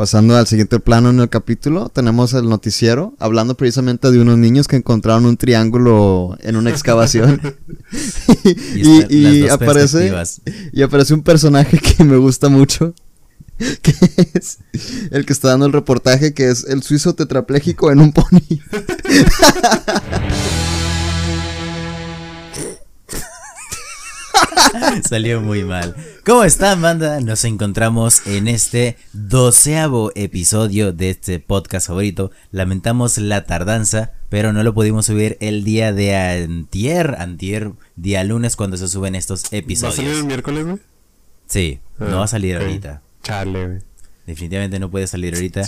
Pasando al siguiente plano en el capítulo, tenemos el noticiero hablando precisamente de unos niños que encontraron un triángulo en una excavación. y, y aparece y aparece un personaje que me gusta mucho, que es el que está dando el reportaje, que es el suizo tetrapléjico en un pony. Salió muy mal. ¿Cómo están, banda? Nos encontramos en este doceavo episodio de este podcast favorito. Lamentamos la tardanza, pero no lo pudimos subir el día de antier, antier, día lunes, cuando se suben estos episodios. ¿Va a salir el miércoles, güey? Sí, no va a salir ah, ahorita. Chale, güey. Definitivamente no puede salir ahorita.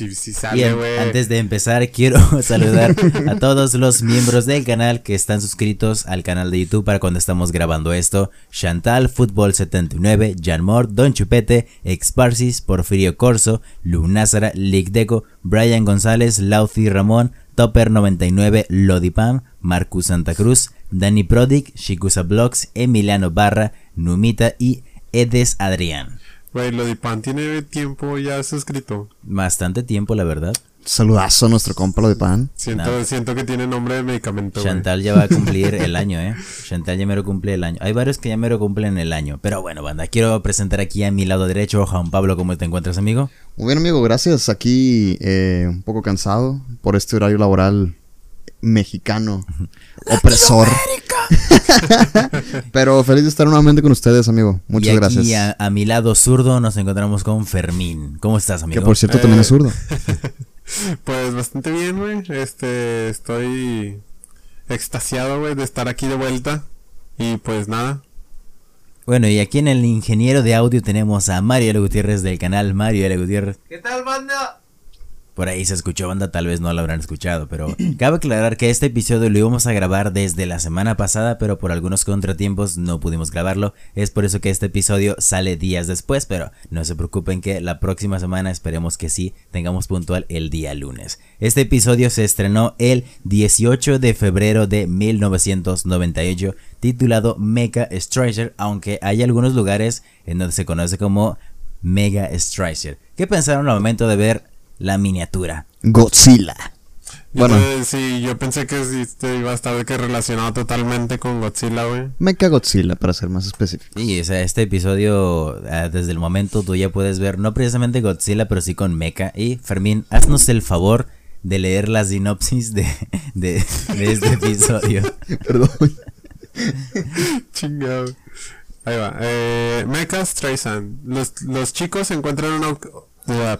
Bien, antes de empezar, quiero saludar a todos los miembros del canal que están suscritos al canal de YouTube para cuando estamos grabando esto. Chantal, Fútbol 79, Jan Moore, Don Chupete, Exparsis, Porfirio Corso, Lunázara, Deco, Brian González, Lauci Ramón, Topper 99, Lodipam, Marcus Santa Cruz, Dani Prodic, Shikusa Blogs, Emiliano Barra, Numita y Edes Adrián. Güey, lo de Pan tiene tiempo ya suscrito. Bastante tiempo, la verdad. Saludazo a nuestro compa lo de Pan. Siento, siento que tiene nombre de medicamento. Chantal ya va a cumplir el año, ¿eh? Chantal ya me lo cumple el año. Hay varios que ya me lo cumplen el año. Pero bueno, banda, quiero presentar aquí a mi lado derecho Juan Pablo. ¿Cómo te encuentras, amigo? Muy bien, amigo, gracias. Aquí eh, un poco cansado por este horario laboral mexicano opresor. Pero feliz de estar nuevamente con ustedes, amigo. Muchas gracias. Y a, mi lado zurdo nos encontramos con Fermín. ¿Cómo estás, amigo? Que por cierto también es zurdo. pues bastante bien, güey. Este, estoy extasiado, güey, de estar aquí de vuelta. Y pues nada. Bueno, y aquí en el ingeniero de audio tenemos a Mario L. Gutiérrez del canal Mario L. Gutiérrez. ¿Qué tal, banda? Por ahí se escuchó banda, tal vez no lo habrán escuchado, pero cabe aclarar que este episodio lo íbamos a grabar desde la semana pasada, pero por algunos contratiempos no pudimos grabarlo. Es por eso que este episodio sale días después, pero no se preocupen que la próxima semana esperemos que sí tengamos puntual el día lunes. Este episodio se estrenó el 18 de febrero de 1998, titulado Mega Striker, aunque hay algunos lugares en donde se conoce como Mega Striker. ¿Qué pensaron al momento de ver la miniatura. Godzilla. Bueno. sí, yo pensé que este iba a estar que relacionado totalmente con Godzilla, güey. Mecha Godzilla, para ser más específico. Y o sea, este episodio, ah, desde el momento tú ya puedes ver, no precisamente Godzilla, pero sí con Mecha. Y Fermín, haznos el favor de leer la sinopsis de, de, este episodio. Perdón. Chingado. Ahí va. Eh, Mecha Streisand. Los, los chicos encuentran una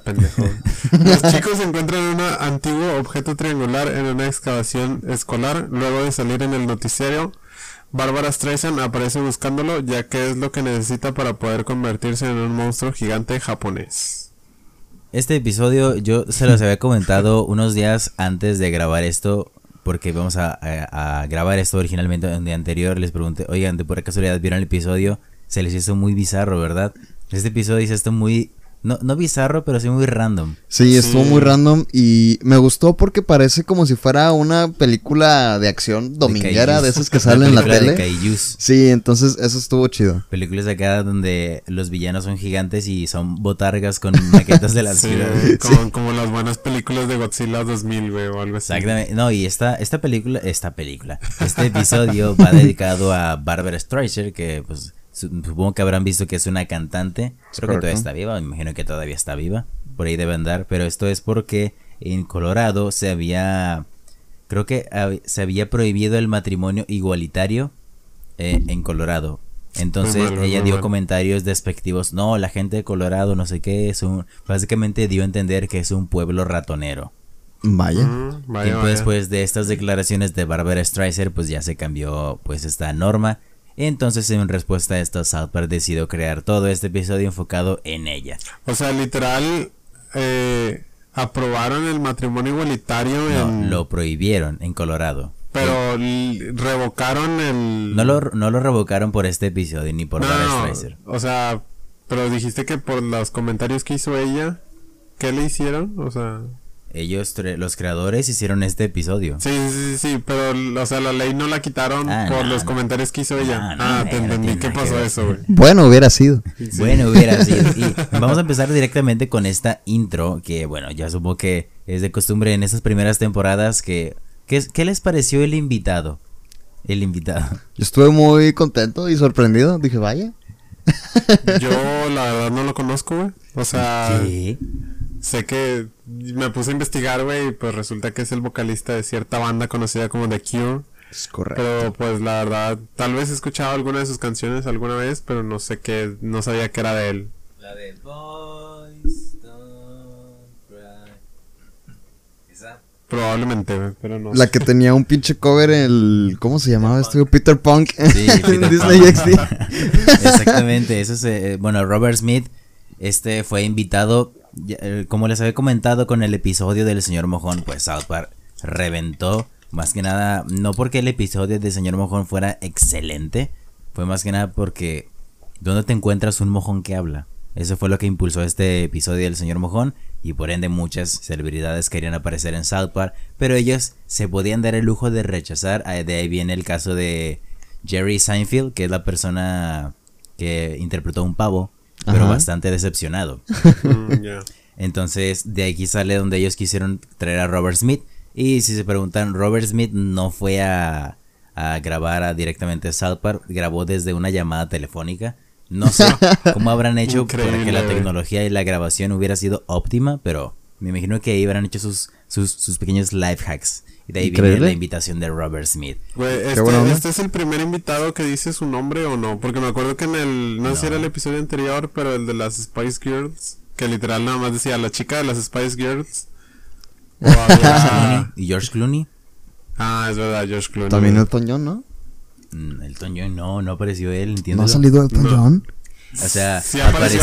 pendejo. Los chicos encuentran un antiguo objeto triangular en una excavación escolar. Luego de salir en el noticiero, Bárbara Streisand aparece buscándolo, ya que es lo que necesita para poder convertirse en un monstruo gigante japonés. Este episodio yo se los había comentado unos días antes de grabar esto, porque vamos a, a grabar esto originalmente un día anterior. Les pregunté, oigan, de por casualidad vieron el episodio, se les hizo muy bizarro, ¿verdad? Este episodio se esto muy no, no bizarro, pero sí muy random. Sí, estuvo muy random y me gustó porque parece como si fuera una película de acción dominguera de, esas que salen en la tele. sí, entonces eso estuvo chido. Películas de acá donde los villanos son gigantes y son botargas con maquetas de la ciudad. Como, como, las buenas películas de Godzilla 2000, güey, o algo así. Exactamente. No, y esta, esta película, esta película, este episodio va dedicado a Barbara Streisand, que pues Supongo que habrán visto que es una cantante. Creo que todavía está viva, me imagino que todavía está viva. Por ahí debe andar. Pero esto es porque en Colorado se había. Creo que se había prohibido el matrimonio igualitario eh, en Colorado. Entonces ella dio comentarios despectivos. No, la gente de Colorado, no sé qué, es un. Básicamente dio a entender que es un pueblo ratonero. Vaya. Mm, vaya después de estas declaraciones de Barbara Streisand, pues ya se cambió pues esta norma entonces, en respuesta a esto, South Park decidió crear todo este episodio enfocado en ella. O sea, literal, eh, aprobaron el matrimonio igualitario. No, lo prohibieron en Colorado. Pero revocaron el. No lo, no lo revocaron por este episodio ni por Barbara Streisand. O sea, pero dijiste que por los comentarios que hizo ella, ¿qué le hicieron? O sea. Ellos, los creadores, hicieron este episodio. Sí, sí, sí, pero, o sea, la ley no la quitaron ah, por los comentarios que hizo ella. ah, te entendí. ¿Qué pasó eso, güey? Bueno, hubiera sido. Bueno, hubiera sido. Y vamos a empezar directamente con esta intro, que, bueno, ya supongo que es de costumbre en estas primeras temporadas que... ¿Qué, qué les pareció el invitado? El invitado. Yo estuve muy contento y sorprendido. Dije, vaya. Yo, la verdad, no lo conozco, güey. O sea... ¿Qué? sé que me puse a investigar, güey, y pues resulta que es el vocalista de cierta banda conocida como The Cure. Es correcto. Pero pues la verdad, tal vez he escuchado alguna de sus canciones alguna vez, pero no sé qué, no sabía que era de él. La de Boys Don't Cry. ¿Esa? Probablemente, pero no. La que tenía un pinche cover en el. ¿Cómo se llamaba esto? Peter Punk. Sí, Peter Disney XD. Exactamente, eso es. Eh, bueno, Robert Smith este fue invitado como les había comentado con el episodio del señor Mojón, pues South Park reventó. Más que nada, no porque el episodio del señor Mojón fuera excelente, fue más que nada porque ¿dónde te encuentras un mojón que habla? Eso fue lo que impulsó este episodio del señor Mojón y por ende muchas celebridades querían aparecer en South Park, pero ellos se podían dar el lujo de rechazar. Ah, de ahí viene el caso de Jerry Seinfeld, que es la persona que interpretó un pavo pero bastante decepcionado. Mm, Entonces, de aquí sale donde ellos quisieron traer a Robert Smith. Y si se preguntan, Robert Smith no fue a, grabar directamente a South Park, grabó desde una llamada telefónica. No sé cómo habrán hecho para que la tecnología y la grabación hubiera sido óptima, pero me imagino que ahí habrán hecho sus, sus, sus pequeños life hacks. Y de ahí viene la invitación de Robert Smith. este, este, es el primer invitado que dice su nombre o no? Porque me acuerdo que en el, no, sé si era el episodio anterior, pero el de las Spice Girls, que literal nada más decía la chica de las Spice Girls. ¿Y George Clooney? Ah, es verdad, George Clooney. También Elton John, ¿no? Mm, Elton John no, no apareció él, entiendo. ¿No ha salido Elton John? O sea, sí apareció.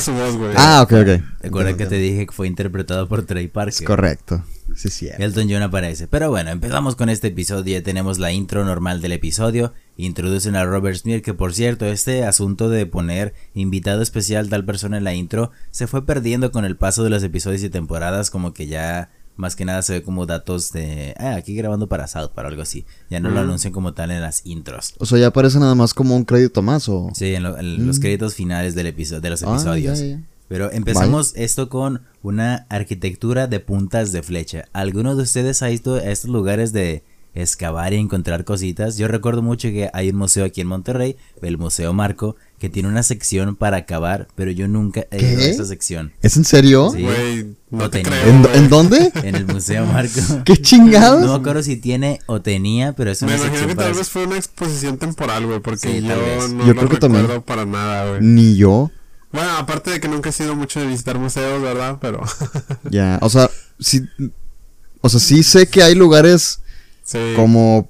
Su voz, güey. Ah, ok, ok. Recuerda que te dije que fue interpretado por Trey Parker. Es correcto. Sí, sí. Elton John aparece. Pero bueno, empezamos con este episodio. Ya tenemos la intro normal del episodio. Introducen a Robert Smith, que por cierto, este asunto de poner invitado especial tal persona en la intro se fue perdiendo con el paso de los episodios y temporadas. Como que ya más que nada se ve como datos de, ah, aquí grabando para South, para algo así. Ya no lo anuncian como tal en las intros. O sea, ya aparece nada más como un crédito más o... Sí, en, los mm. créditos finales del episodio, de los ah, episodios. Pero empezamos esto con una arquitectura de puntas de flecha. ¿Alguno de ustedes ha ido a estos lugares de excavar y encontrar cositas? Yo recuerdo mucho que hay un museo aquí en Monterrey, el Museo Marco, que tiene una sección para cavar, pero yo nunca he ido a esa sección. ¿Es en serio? Sí. no te ¿En, dónde? En el Museo Marco. ¿Qué chingados? No me acuerdo si tiene o tenía, pero es una me imagino que tal vez fue una exposición temporal, güey, porque yo no yo creo que también. para nada, güey. Ni yo. Bueno, aparte de que nunca he sido mucho de visitar museos, ¿verdad? Pero... ya, o sea, sí... O sea, sí sé que hay lugares como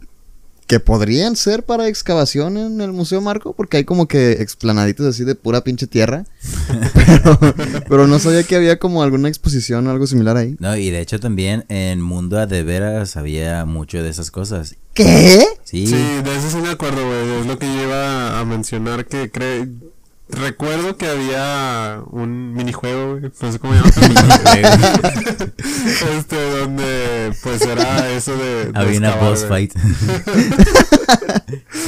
que podrían ser para excavación en el Museo Marco, porque hay como que explanaditos así de pura pinche tierra. pero, no sabía que había como alguna exposición o algo similar ahí. No, y de hecho también en Mundo de Veras había mucho de esas cosas. ¿Qué? Sí. Sí, de eso sí me acuerdo, güey. Es lo que yo iba a mencionar que cree Recuerdo que había un minijuego, no sé cómo llama. este, donde pues era eso de. había una boss fight.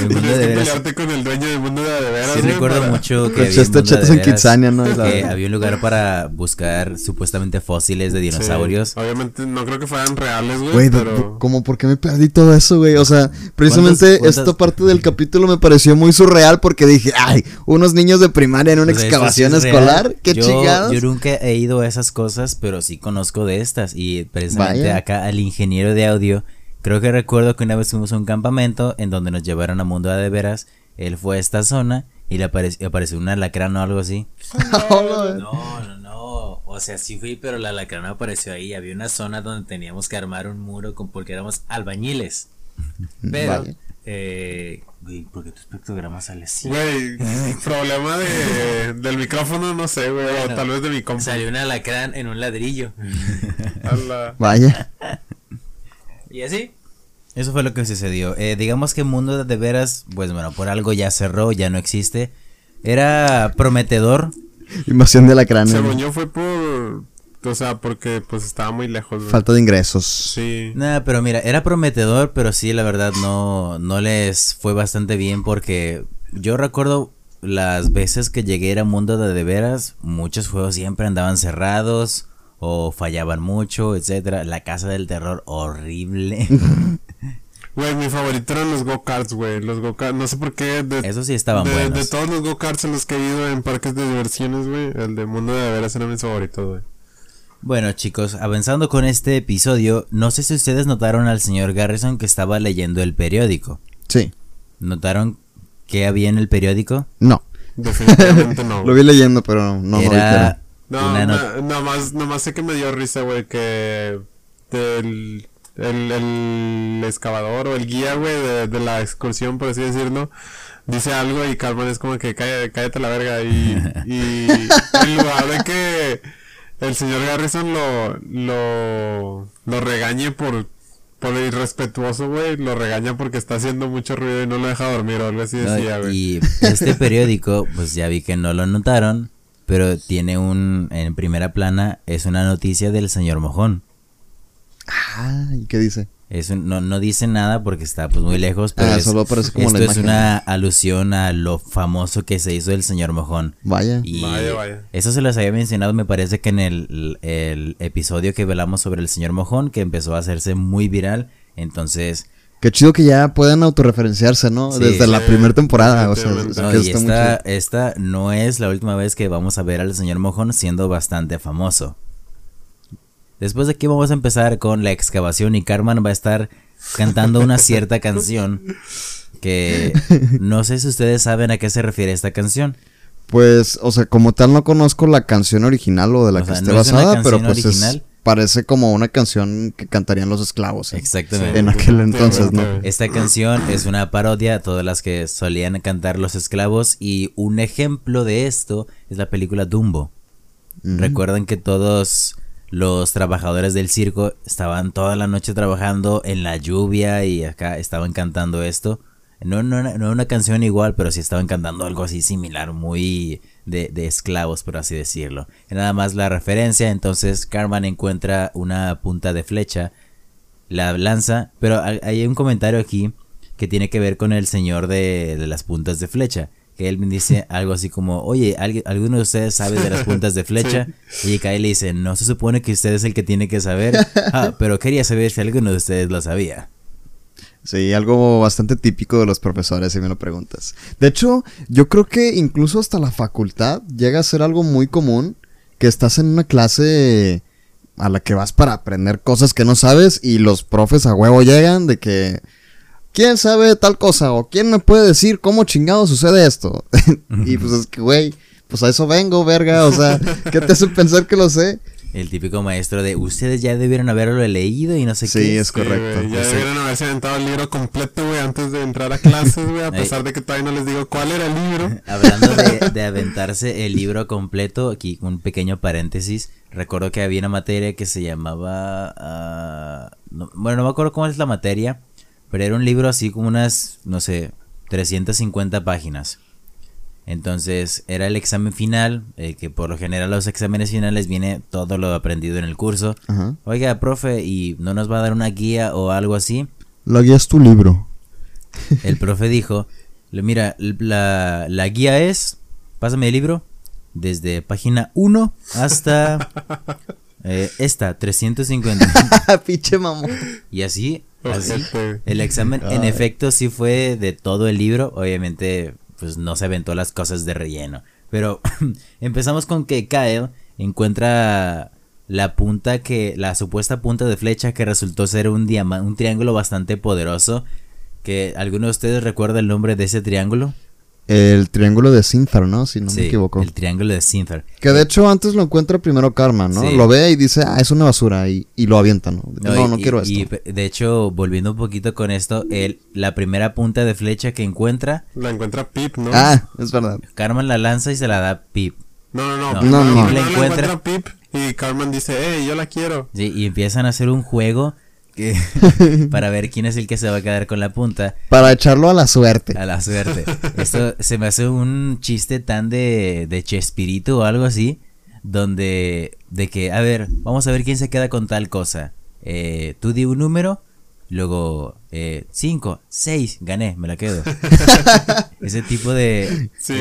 el mundo de veras. pelearte con el dueño del mundo de veras. Sí, recuerdo mucho que había, chato en Kitsania, ¿no? que había un lugar para buscar supuestamente fósiles de dinosaurios. obviamente no creo que fueran reales, güey. Güey, pero... ¿cómo por qué me perdí todo eso, güey? O sea, precisamente esta parte del capítulo me pareció muy surreal porque dije, ay, unos niños de primaria en una pues excavación escolar. Qué yo, Yo nunca he ido a esas cosas, pero sí conozco de estas. Y precisamente acá al ingeniero de audio, creo que recuerdo que una vez fuimos a un campamento en donde nos llevaron a Mundo de Veras. Él fue a esta zona y le apareció, apareció un alacrán o algo así. no, no, no. O sea, sí fui, pero la alacrán apareció ahí. Había una zona donde teníamos que armar un muro con, porque éramos albañiles. Pero, eh, Güey, ¿por qué tu espectrograma sale así? Güey, problema de, del micrófono, no sé, güey, o tal vez de mi compu. Salió un alacrán en un ladrillo. Vaya. y así. Eso fue lo que sucedió. Eh, digamos que Mundo de Veras, pues bueno, por algo ya cerró, ya no existe. Era prometedor. Invasión de alacrán. Según yo fue por o sea, porque pues estaba muy lejos. Falta de ingresos. Sí. Nada, pero mira, era prometedor, pero sí, la verdad no, no les fue bastante bien porque yo recuerdo las veces que llegué a Mundo de De Veras, muchos juegos siempre andaban cerrados o fallaban mucho, etcétera. La casa del terror horrible. Güey, mi favorito eran los go-karts, güey. Los go-karts, no sé por qué. Eso sí estaban de, buenos. De todos los go-karts en los que he ido en parques de diversiones, güey, el de Mundo de Veras era mi favorito, güey. Bueno, chicos, avanzando con este episodio, no sé si ustedes notaron al señor Garrison que estaba leyendo el periódico. Sí. ¿Notaron qué había en el periódico? No. Definitivamente no. Lo vi leyendo, pero no. Era no, nada más, más sé que me dio risa, güey, que el, el, excavador o el guía, güey, de, la excursión, por así decirlo, dice algo y Carmen es como que cállate, cállate la verga y, y en lugar de que el señor Garrison lo, lo, lo regañe por, por irrespetuoso, güey, lo regaña porque está haciendo mucho ruido y no lo deja dormir o algo así decía, güey. y este periódico, pues ya vi que no lo notaron, pero tiene un, en primera plana, es una noticia del señor Mojón. Ah, ¿y qué dice? Es no, no dice nada porque está pues muy lejos, pero ah, solo parece como esto es una alusión a lo famoso que se hizo el señor Mojón. Vaya. Y vaya, vaya. Eso se les había mencionado, me parece que en el, el episodio que velamos sobre el señor Mojón, que empezó a hacerse muy viral, entonces Qué chido que ya puedan autorreferenciarse, ¿no? Desde la primera temporada. O sea, no, y esta, esta no es la última vez que vamos a ver al señor Mojón siendo bastante famoso. Después de aquí vamos a empezar con la excavación y Carmen va a estar cantando una cierta canción que no sé si ustedes saben a qué se refiere esta canción. Pues, o sea, como tal no conozco la canción original o de la que esté basada, pero pues original, parece como una canción que cantarían los esclavos. Exactamente. En aquel entonces, ¿no? Esta canción es una parodia a todas las que solían cantar los esclavos y un ejemplo de esto es la película Dumbo. Recuerden que todos los trabajadores del circo estaban toda la noche trabajando en la lluvia y acá estaban cantando esto. No, no, no una canción igual, pero sí estaban cantando algo así similar, muy de, esclavos, por así decirlo. nada más la referencia, entonces Carmen encuentra una punta de flecha, la lanza, pero hay un comentario aquí que tiene que ver con el señor de, las puntas de flecha. Que él me dice algo así como, oye, ¿alguno de ustedes sabe de las puntas de flecha? Y Kyle le dice, no se supone que usted es el que tiene que saber. Ah, pero quería saber si alguno de ustedes lo sabía. Sí, algo bastante típico de los profesores, si me lo preguntas. De hecho, yo creo que incluso hasta la facultad llega a ser algo muy común que estás en una clase a la que vas para aprender cosas que no sabes y los profes a huevo llegan de que ¿quién sabe tal cosa? o ¿quién me puede decir cómo chingado sucede esto? y pues es que, güey, pues a eso vengo, verga, o sea, ¿qué te hace pensar que lo sé? El típico maestro de ustedes ya debieron haberlo leído y no sé qué. Sí, es correcto. ya debieron haberse aventado el libro completo, güey, antes de entrar a clases, güey, a pesar de que todavía no les digo cuál era el libro. Hablando de, aventarse el libro completo, aquí un pequeño paréntesis. Recuerdo que había una materia que se llamaba. Ah, bueno, no me acuerdo cómo es la materia, pero era un libro así como unas, no sé, 350 páginas. Entonces era el examen final, eh, que por lo general los exámenes finales viene todo lo aprendido en el curso. Oiga, profe, ¿y no nos va a dar una guía o algo así? La guía es tu libro. El profe dijo, mira, la, la guía es, pásame el libro, desde página 1 hasta eh, esta, 350. Pinche mamón. Y así, así, el examen en efecto sí fue de todo el libro, obviamente pues no se aventó las cosas de relleno. Pero empezamos con que Kyle encuentra la punta que, la supuesta punta de flecha que resultó ser un, un triángulo bastante poderoso. Que alguno de ustedes recuerda el nombre de ese triángulo? El triángulo de Sinthar, ¿no? Si no me equivoco. El triángulo de Sinthar. Que de hecho antes lo encuentra primero Karma, ¿no? Lo ve y dice, ah, es una basura y, lo avienta, ¿no? No, no, quiero esto. Y de hecho, volviendo un poquito con esto, él, la primera punta de flecha que encuentra. La encuentra Pip, ¿no? Ah, es verdad. Carmen la lanza y se la da Pip. No, no, no. No, no, La encuentra Pip y Carmen dice, hey, yo la quiero. Sí, y empiezan a hacer un juego para ver quién es el que se va a quedar con la punta. Para echarlo a la suerte. A la suerte. Esto se me hace un chiste tan de, de Chespirito o algo así. donde de que, a ver, vamos a ver quién se queda con tal cosa. Eh, tú di un número, luego 5, eh, 6, gané, me la quedo. Ese tipo de... Sí,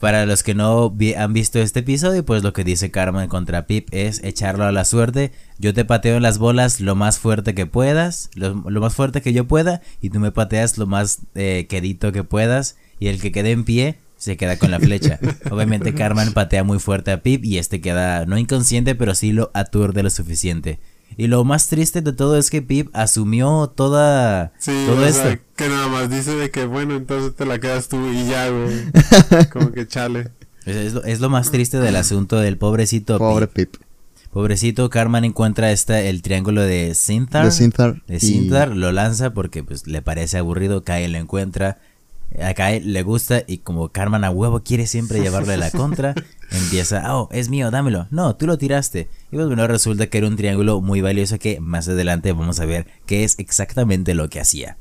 Para los que no han visto este episodio, pues lo que dice Carmen contra Pip es echarlo a la suerte. Yo te pateo en las bolas lo más fuerte que puedas, lo, más fuerte que yo pueda, y tú me pateas lo más eh, quedito que puedas, y el que quede en pie se queda con la flecha. Obviamente Carmen patea muy fuerte a Pip y este queda no inconsciente, pero sí lo aturde lo suficiente. Y lo más triste de todo es que Pip asumió toda todo esto. que nada más dice de que bueno, entonces te la quedas tú y ya, güey. Como que chale. Es, lo, más triste del asunto del pobrecito Pobre Pip. Pobrecito, Carmen encuentra esta, el triángulo de Sinthar. De Sinthar. De lo lanza porque pues le parece aburrido, Kyle lo encuentra a Kai le gusta y como Carmen a huevo quiere siempre llevarle la contra, empieza, oh, es mío, dámelo. No, tú lo tiraste. Y pues bueno, resulta que era un triángulo muy valioso que más adelante vamos a ver qué es exactamente lo que hacía.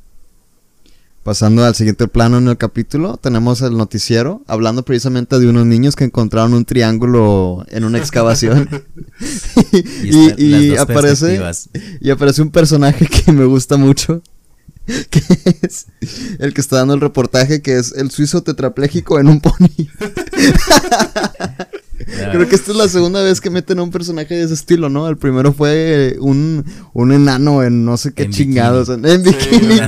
Pasando al siguiente plano en el capítulo, tenemos el noticiero hablando precisamente de unos niños que encontraron un triángulo en una excavación. y, aparece, y aparece un personaje que me gusta mucho, que es el que está dando el reportaje, que es el suizo tetrapléjico en un pony. Creo que esta es la segunda vez que meten a un personaje de ese estilo, ¿no? El primero fue un, un enano en no sé qué chingados. En, bikini.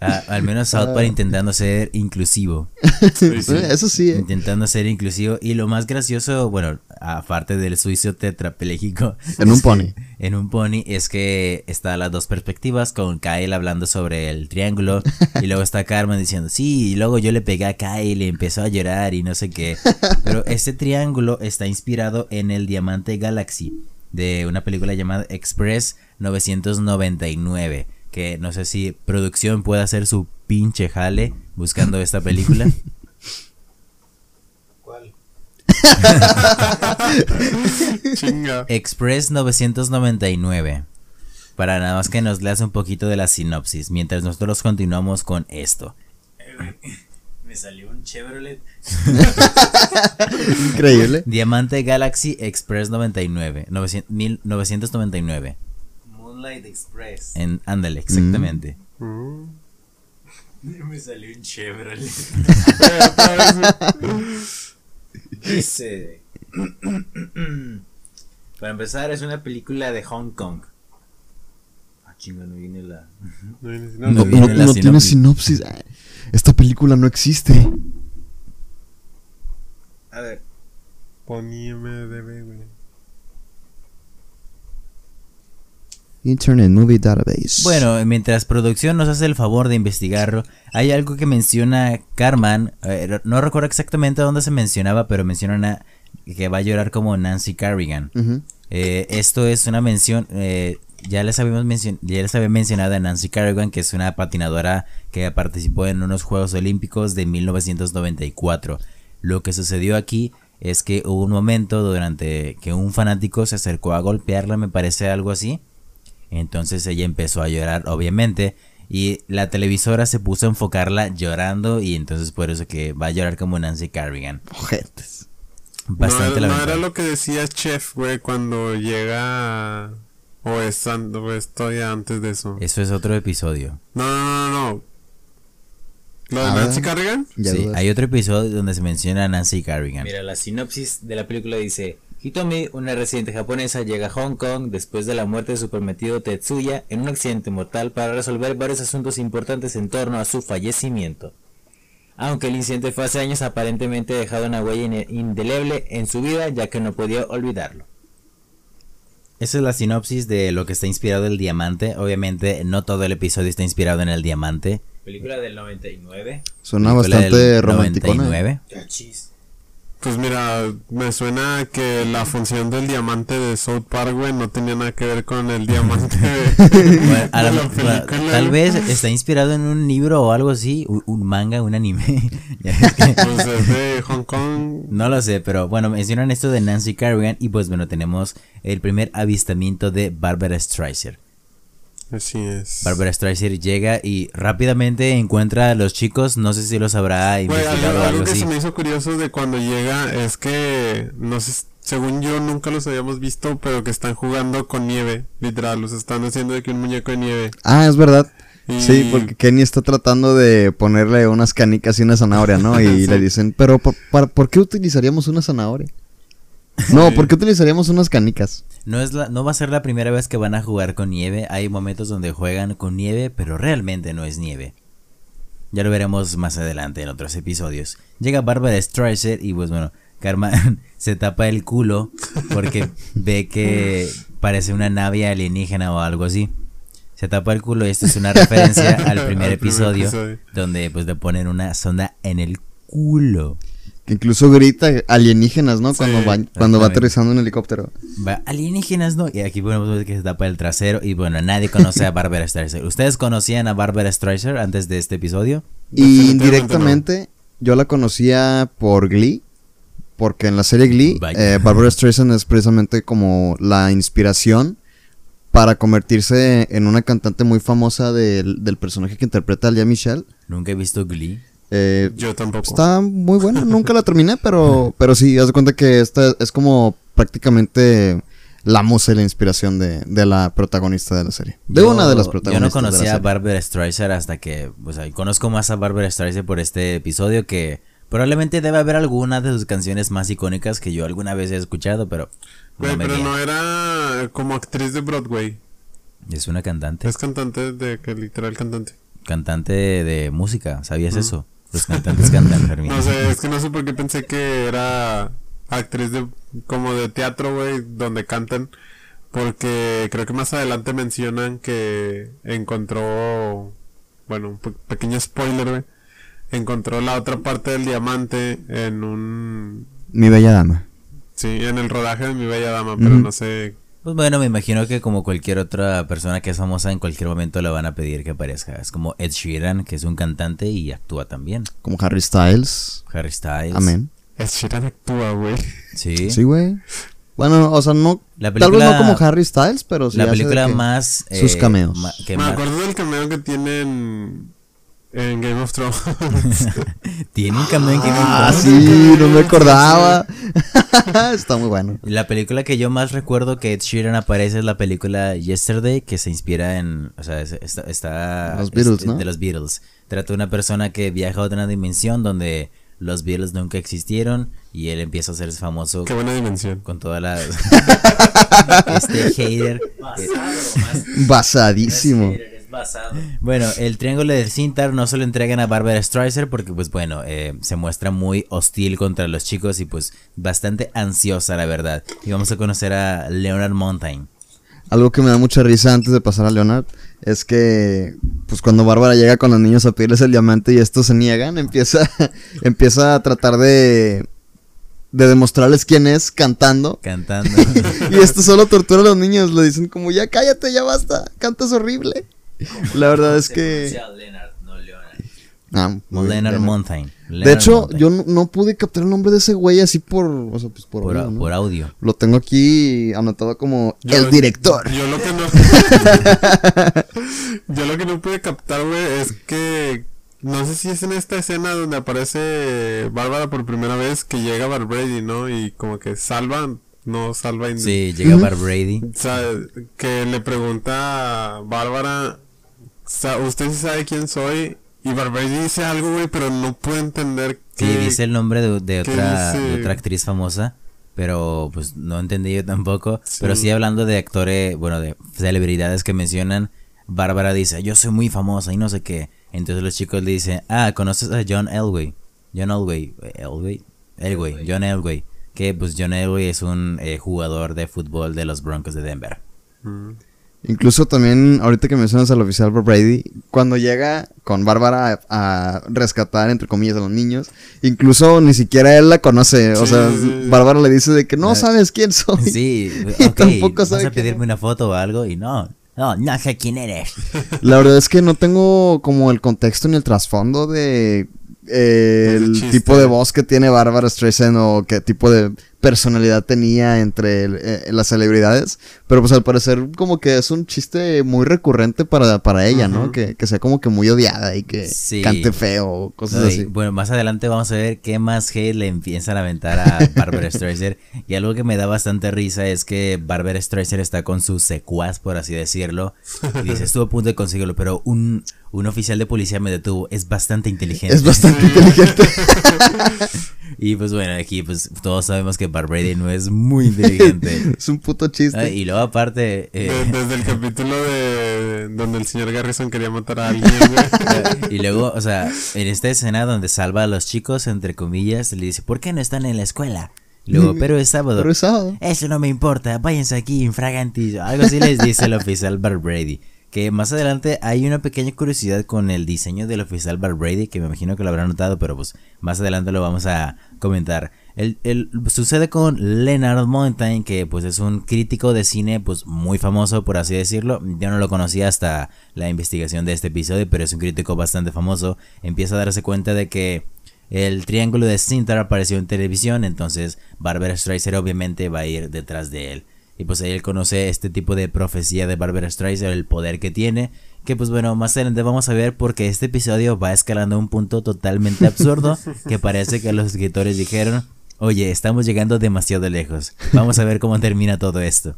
Ah, al menos South Park intentando ser inclusivo. Eso sí. Eh. Intentando ser inclusivo. Y lo más gracioso, bueno, aparte del suizo tetrapléjico. En un pony. En un pony es que está las dos perspectivas, con Kyle hablando sobre el triángulo. y luego está Carmen diciendo, sí, y luego yo le pegué a Kyle y empezó a llorar y no sé qué. Pero este triángulo está inspirado en el Diamante Galaxy de una película llamada Express 999 que no sé si producción puede hacer su pinche jale buscando esta película. ¿Cuál? Express 999. Para nada más que nos leas un poquito de la sinopsis mientras nosotros continuamos con esto. Me salió un Chevrolet. Increíble. Diamante Galaxy Express 99. 1999. Moonlight Express. En, ándale, exactamente. Mm. Me salió un Chevrolet. Dice. Para empezar, es una película de Hong Kong. Ah, chinga, no viene la. No, viene, no, no, viene la sinopsis. tiene sinopsis. Esta película no existe. A ver. Pony MDB, güey. Internet Movie Database. Bueno, mientras producción nos hace el favor de investigarlo, hay algo que menciona Carmen. Eh, no recuerdo exactamente dónde se mencionaba, pero menciona que va a llorar como Nancy Carrigan. Eh, esto es una mención. Eh, ya les habíamos ya les había mencionado a Nancy Carrigan, que es una patinadora que participó en unos Juegos Olímpicos de 1994. Lo que sucedió aquí es que hubo un momento durante que un fanático se acercó a golpearla, me parece algo así entonces ella empezó a llorar, obviamente. Y la televisora se puso a enfocarla llorando. Y entonces por eso que va a llorar como Nancy Carrigan. Ojetes. Bastante no, no era lo que decía Chef, güey, cuando llega. O, estando, o estoy antes de eso. Eso es otro episodio. No, no, no, no. ¿Lo de Nancy Carrigan? Sí, hay otro episodio donde se menciona a Nancy Carrigan. Mira, la sinopsis de la película dice: Hitomi, una residente japonesa, llega a Hong Kong después de la muerte de su prometido Tetsuya en un accidente mortal para resolver varios asuntos importantes en torno a su fallecimiento. Aunque el incidente fue hace años, aparentemente ha dejado una huella indeleble en su vida ya que no podía olvidarlo. Esa es la sinopsis de lo que está inspirado el diamante. Obviamente no todo el episodio está inspirado en el diamante. Película del 99. Suena bastante romántico. Pues mira, me suena que la función del diamante de South Park, güey, no tenía nada que ver con el diamante de, Tal vez está inspirado en un libro o algo así, un, manga, un anime. pues es de Hong Kong. No lo sé, pero bueno, mencionan esto de Nancy Carrigan y pues bueno, tenemos el primer avistamiento de Barbara Streisand. Así es. Barbara Streisand llega y rápidamente encuentra a los chicos, no sé si los habrá investigado algo, algo, que se me hizo curioso de cuando llega es que, no sé, según yo nunca los habíamos visto, pero que están jugando con nieve, literal, los están haciendo de que un muñeco de nieve. Ah, es verdad. Sí, porque Kenny está tratando de ponerle unas canicas y una zanahoria, ¿no? Y le dicen, pero ¿por, ¿por qué utilizaríamos una zanahoria? No, ¿por qué utilizaríamos unas canicas? No, es la, no va a ser la primera vez que van a jugar con nieve. Hay momentos donde juegan con nieve, pero realmente no es nieve. Ya lo veremos más adelante en otros episodios. Llega Barbara Streisand y pues bueno, Karma se tapa el culo porque ve que parece una nave alienígena o algo así. Se tapa el culo y esto es una referencia al primer episodio, donde pues le ponen una sonda en el culo. Que incluso grita alienígenas, ¿no? cuando va, cuando va aterrizando un helicóptero. Va, alienígenas, ¿no? Y aquí podemos ver que se tapa el trasero. Y bueno, nadie conoce a Barbara Streisand. ¿Ustedes conocían a Barbara Streisand antes de este episodio? Y indirectamente, yo la conocía por Glee. Porque en la serie Glee, eh, Barbara Streisand es precisamente como la inspiración para convertirse en una cantante muy famosa del, del personaje que interpreta a Lea Michelle. Nunca he visto Glee. Eh, Yo tampoco. Está muy buena, nunca la terminé, pero, pero sí, haz de cuenta que esta es como prácticamente la musa y la inspiración de, la protagonista de la serie. De una de las protagonistas. Yo no conocía a Barbara Streisand hasta que, pues ahí conozco más a Barbara Streisand por este episodio que probablemente debe haber alguna de sus canciones más icónicas que yo alguna vez he escuchado, pero... No pero no era como actriz de Broadway. Es una cantante. Es cantante de, que literal cantante. Cantante de, música, ¿sabías eso? Los cantantes cantan, Fermín. No sé, es que no sé por qué pensé que era actriz de como de teatro, güey, donde cantan. Porque creo que más adelante mencionan que encontró, bueno, un pequeño spoiler, güey. Encontró la otra parte del diamante en un... Mi bella dama. Sí, en el rodaje de Mi bella dama, pero no sé pues bueno, me imagino que como cualquier otra persona que es famosa, en cualquier momento le van a pedir que aparezca. Es como Ed Sheeran, que es un cantante y actúa también. Como Harry Styles. Harry Styles. Amén. Ed Sheeran actúa, güey. Sí. Sí, güey. Bueno, o sea, no. tal vez no como Harry Styles, pero sí. La película más. sus eh, cameos. me acuerdo del cameo que tienen en Game of Thrones. Tiene un cameo en Game of ah, Thrones. Ah, sí, no me acordaba. Está muy bueno. La película que yo más recuerdo que Ed Sheeran aparece es la película Yesterday, que se inspira en. O sea, está. los Beatles, ¿no? De los Beatles. Trata de una persona que viaja a otra dimensión donde los Beatles nunca existieron y él empieza a ser famoso. Qué buena dimensión. Con toda la. este hater. Basadísimo. Bueno, el triángulo de Cintar no se lo entregan a Barbara Streisand porque, pues bueno, eh, se muestra muy hostil contra los chicos y, pues, bastante ansiosa, la verdad. Y vamos a conocer a Leonard Montaigne. Algo que me da mucha risa antes de pasar a Leonard es que, pues, cuando Bárbara llega con los niños a pedirles el diamante y estos se niegan, empieza, empieza a tratar de de demostrarles quién es cantando. Cantando. y esto solo tortura a los niños. Le dicen como, ya cállate, ya basta, cantas horrible. La verdad es que... Ah, Leonard Montaigne. de hecho, yo no, pude captar el nombre de ese güey así por, o sea, pues por, audio, Lo tengo aquí anotado como el director. Yo lo que no. yo lo que no pude captar, güey, es que no sé si es en esta escena donde aparece Bárbara por primera vez que llega Bar Brady, ¿no? Y como que salva, no salva. Sí, llega Bar Brady. O sea, que le pregunta a Bárbara usted sí sabe quién soy. Y Barbary dice algo, güey, pero no puedo entender que... Sí, dice el nombre de, otra, otra actriz famosa, pero pues no entendí yo tampoco. Pero sí hablando de actores, bueno, de celebridades que mencionan, Bárbara dice, yo soy muy famosa y no sé qué. Entonces los chicos le dicen, ah, ¿conoces a John Elway? John Elway, Elway, Elway, John Elway. Que pues John Elway es un eh, jugador de fútbol de los Broncos de Denver. Mm. Incluso también, ahorita que mencionas al oficial Brady, cuando llega con Bárbara a, rescatar, entre comillas, a los niños, incluso ni siquiera él la conoce. O sea, Bárbara le dice de que no ah, sabes quién soy. Sí, y tampoco sabe. Vas a pedirme una foto o algo y no. No, no sé quién eres. La verdad es que no tengo como el contexto ni el trasfondo de eh, el tipo de voz que tiene Bárbara Streisand o qué tipo de personalidad tenía entre eh, las celebridades. Pero pues al parecer como que es un chiste muy recurrente para, para ella, ¿no? Que, que, sea como que muy odiada y que cante feo, cosas así. Bueno, más adelante vamos a ver qué más hate le empiezan a aventar a Barbara Streisand. y algo que me da bastante risa es que Barbara Streisand está con su secuaz, por así decirlo. Y dice, estuvo a punto de conseguirlo, pero un, un oficial de policía me detuvo. Es bastante inteligente. Es bastante inteligente. y pues bueno, aquí pues todos sabemos que Barbara no es muy inteligente. es un puto chiste. Ah, y luego aparte... Eh, desde el capítulo de donde el señor Garrison quería matar a alguien. y luego, o sea, en esta escena donde salva a los chicos, entre comillas, le dice, ¿por qué no están en la escuela? Luego, pero es sábado. Pero es sábado. Eso no me importa, váyanse aquí, infragantillo. Algo así les dice el oficial Bar Brady. Que más adelante hay una pequeña curiosidad con el diseño del oficial Bar Brady, que me imagino que lo habrán notado, pero pues más adelante lo vamos a comentar. El, sucede con Leonard Mountain, que pues es un crítico de cine pues muy famoso, por así decirlo. Yo no lo conocía hasta la investigación de este episodio, pero es un crítico bastante famoso. Empieza a darse cuenta de que el triángulo de Sintar apareció en televisión, entonces Barbara Streisand obviamente va a ir detrás de él. Y pues ahí él conoce este tipo de profecía de Barbara Streisand, el poder que tiene. Que pues bueno, más adelante vamos a ver porque este episodio va escalando a un punto totalmente absurdo. que parece que los escritores dijeron, oye, estamos llegando demasiado lejos. Vamos a ver cómo termina todo esto.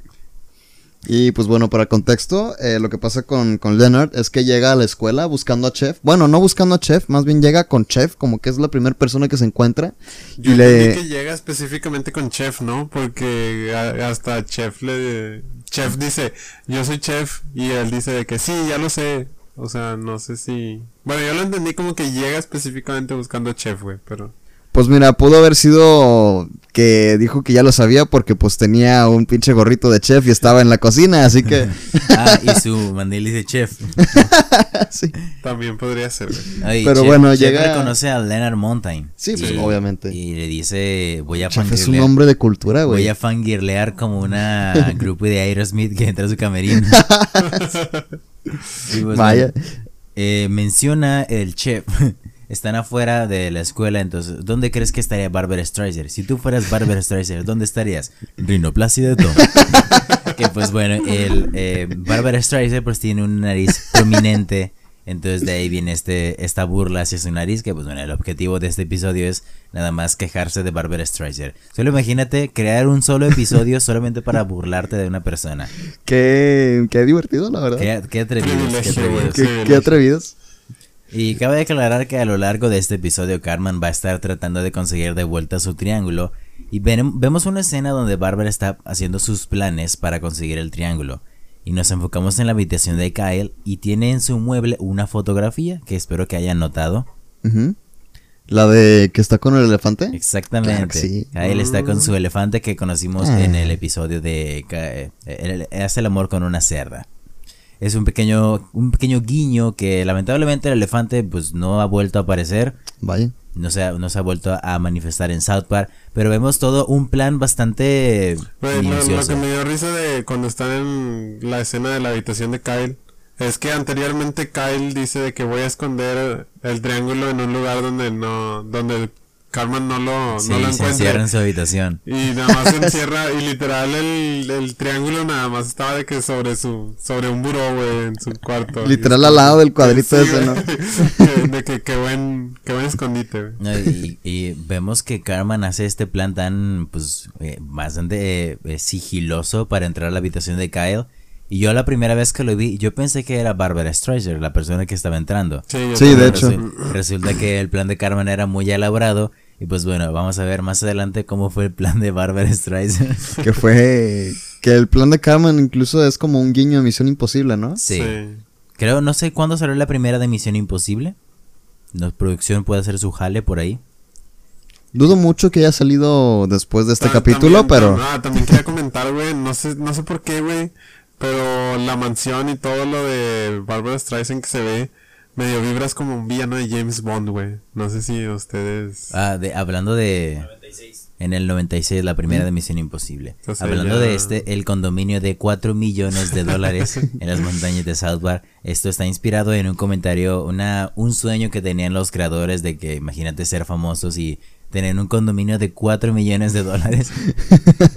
Y pues bueno, para contexto, eh, lo que pasa con, con, Leonard es que llega a la escuela buscando a Chef. Bueno, no buscando a Chef, más bien llega con Chef, como que es la primera persona que se encuentra. Yo y le... que llega específicamente con Chef, ¿no? Porque hasta Chef le... Chef dice, yo soy Chef, y él dice de que sí, ya lo sé. O sea, no sé si... Bueno, yo lo entendí como que llega específicamente buscando a Chef, güey, pero... Pues mira, pudo haber sido que dijo que ya lo sabía porque pues tenía un pinche gorrito de chef y estaba en la cocina, así que... ah, y su mandil de chef. sí. También podría ser. Pero bueno, llega... reconoce a Leonard Mountain. Sí, pues obviamente. Y le dice, voy a Es un hombre de cultura, güey. Voy a fangirlear como una grupo de Aerosmith que entra a su camerino. Pues, Vaya. Eh, menciona el chef están afuera de la escuela, entonces, ¿dónde crees que estaría Barbara Streisand? Si tú fueras Barbara Streisand, ¿dónde estarías? Rinoplácida de que pues bueno, el eh, Barbara Streisand pues tiene una nariz prominente, entonces de ahí viene este esta burla hacia su nariz, que pues bueno, el objetivo de este episodio es nada más quejarse de Barbara Streisand. Solo imagínate crear un solo episodio solamente para burlarte de una persona. Qué, qué divertido, la verdad. Qué, atrevidos, qué atrevidos. qué atrevidos. Y cabe aclarar que a lo largo de este episodio Carmen va a estar tratando de conseguir de vuelta su triángulo y vemos una escena donde Barbara está haciendo sus planes para conseguir el triángulo. Y nos enfocamos en la habitación de Kyle y tiene en su mueble una fotografía que espero que hayan notado. La de que está con el elefante. Exactamente. Kyle está con su elefante que conocimos en el episodio de eh, hace el amor con una cerda es un pequeño, un pequeño guiño que lamentablemente el elefante pues no ha vuelto a aparecer. Vaya. No se, ha, no se ha vuelto a manifestar en South Park, pero vemos todo un plan bastante bueno, lo, que me dio risa de cuando están en la escena de la habitación de Kyle es que anteriormente Kyle dice de que voy a esconder el triángulo en un lugar donde no donde Carmen no lo, no lo encuentra. encierra en su habitación. Y nada más se encierra, y literal el, el, triángulo nada más estaba de que sobre su, sobre un buró, güey, en su cuarto. Literal al lado del cuadrito ese, ¿no? de que qué buen, qué buen escondite, güey. y, vemos que Carmen hace este plan tan, pues, eh, bastante eh, sigiloso para entrar a la habitación de Kyle. Y yo la primera vez que lo vi, yo pensé que era Barbara Streisand, la persona que estaba entrando. Sí, de hecho. Resulta que el plan de Carmen era muy elaborado. Y pues bueno, vamos a ver más adelante cómo fue el plan de Barbara Streisand. que fue... Que el plan de Carmen incluso es como un guiño a Misión Imposible, ¿no? Sí. Creo, no sé cuándo salió la primera de Misión Imposible. La producción puede hacer su jale por ahí. Dudo mucho que haya salido después de este capítulo, pero... Ah, también quería comentar, güey, no sé, no sé por qué, güey, pero la mansión y todo lo de Barbara Streisand que se ve, medio vibras como un villano de James Bond, güey. No sé si ustedes... Ah, de, hablando de... En el 96, la primera de Misión Imposible. hablando de este, el condominio de 4 millones de dólares en las montañas de South Park. Esto está inspirado en un comentario, una, un sueño que tenían los creadores de que imagínate ser famosos y tener un condominio de 4 millones de dólares.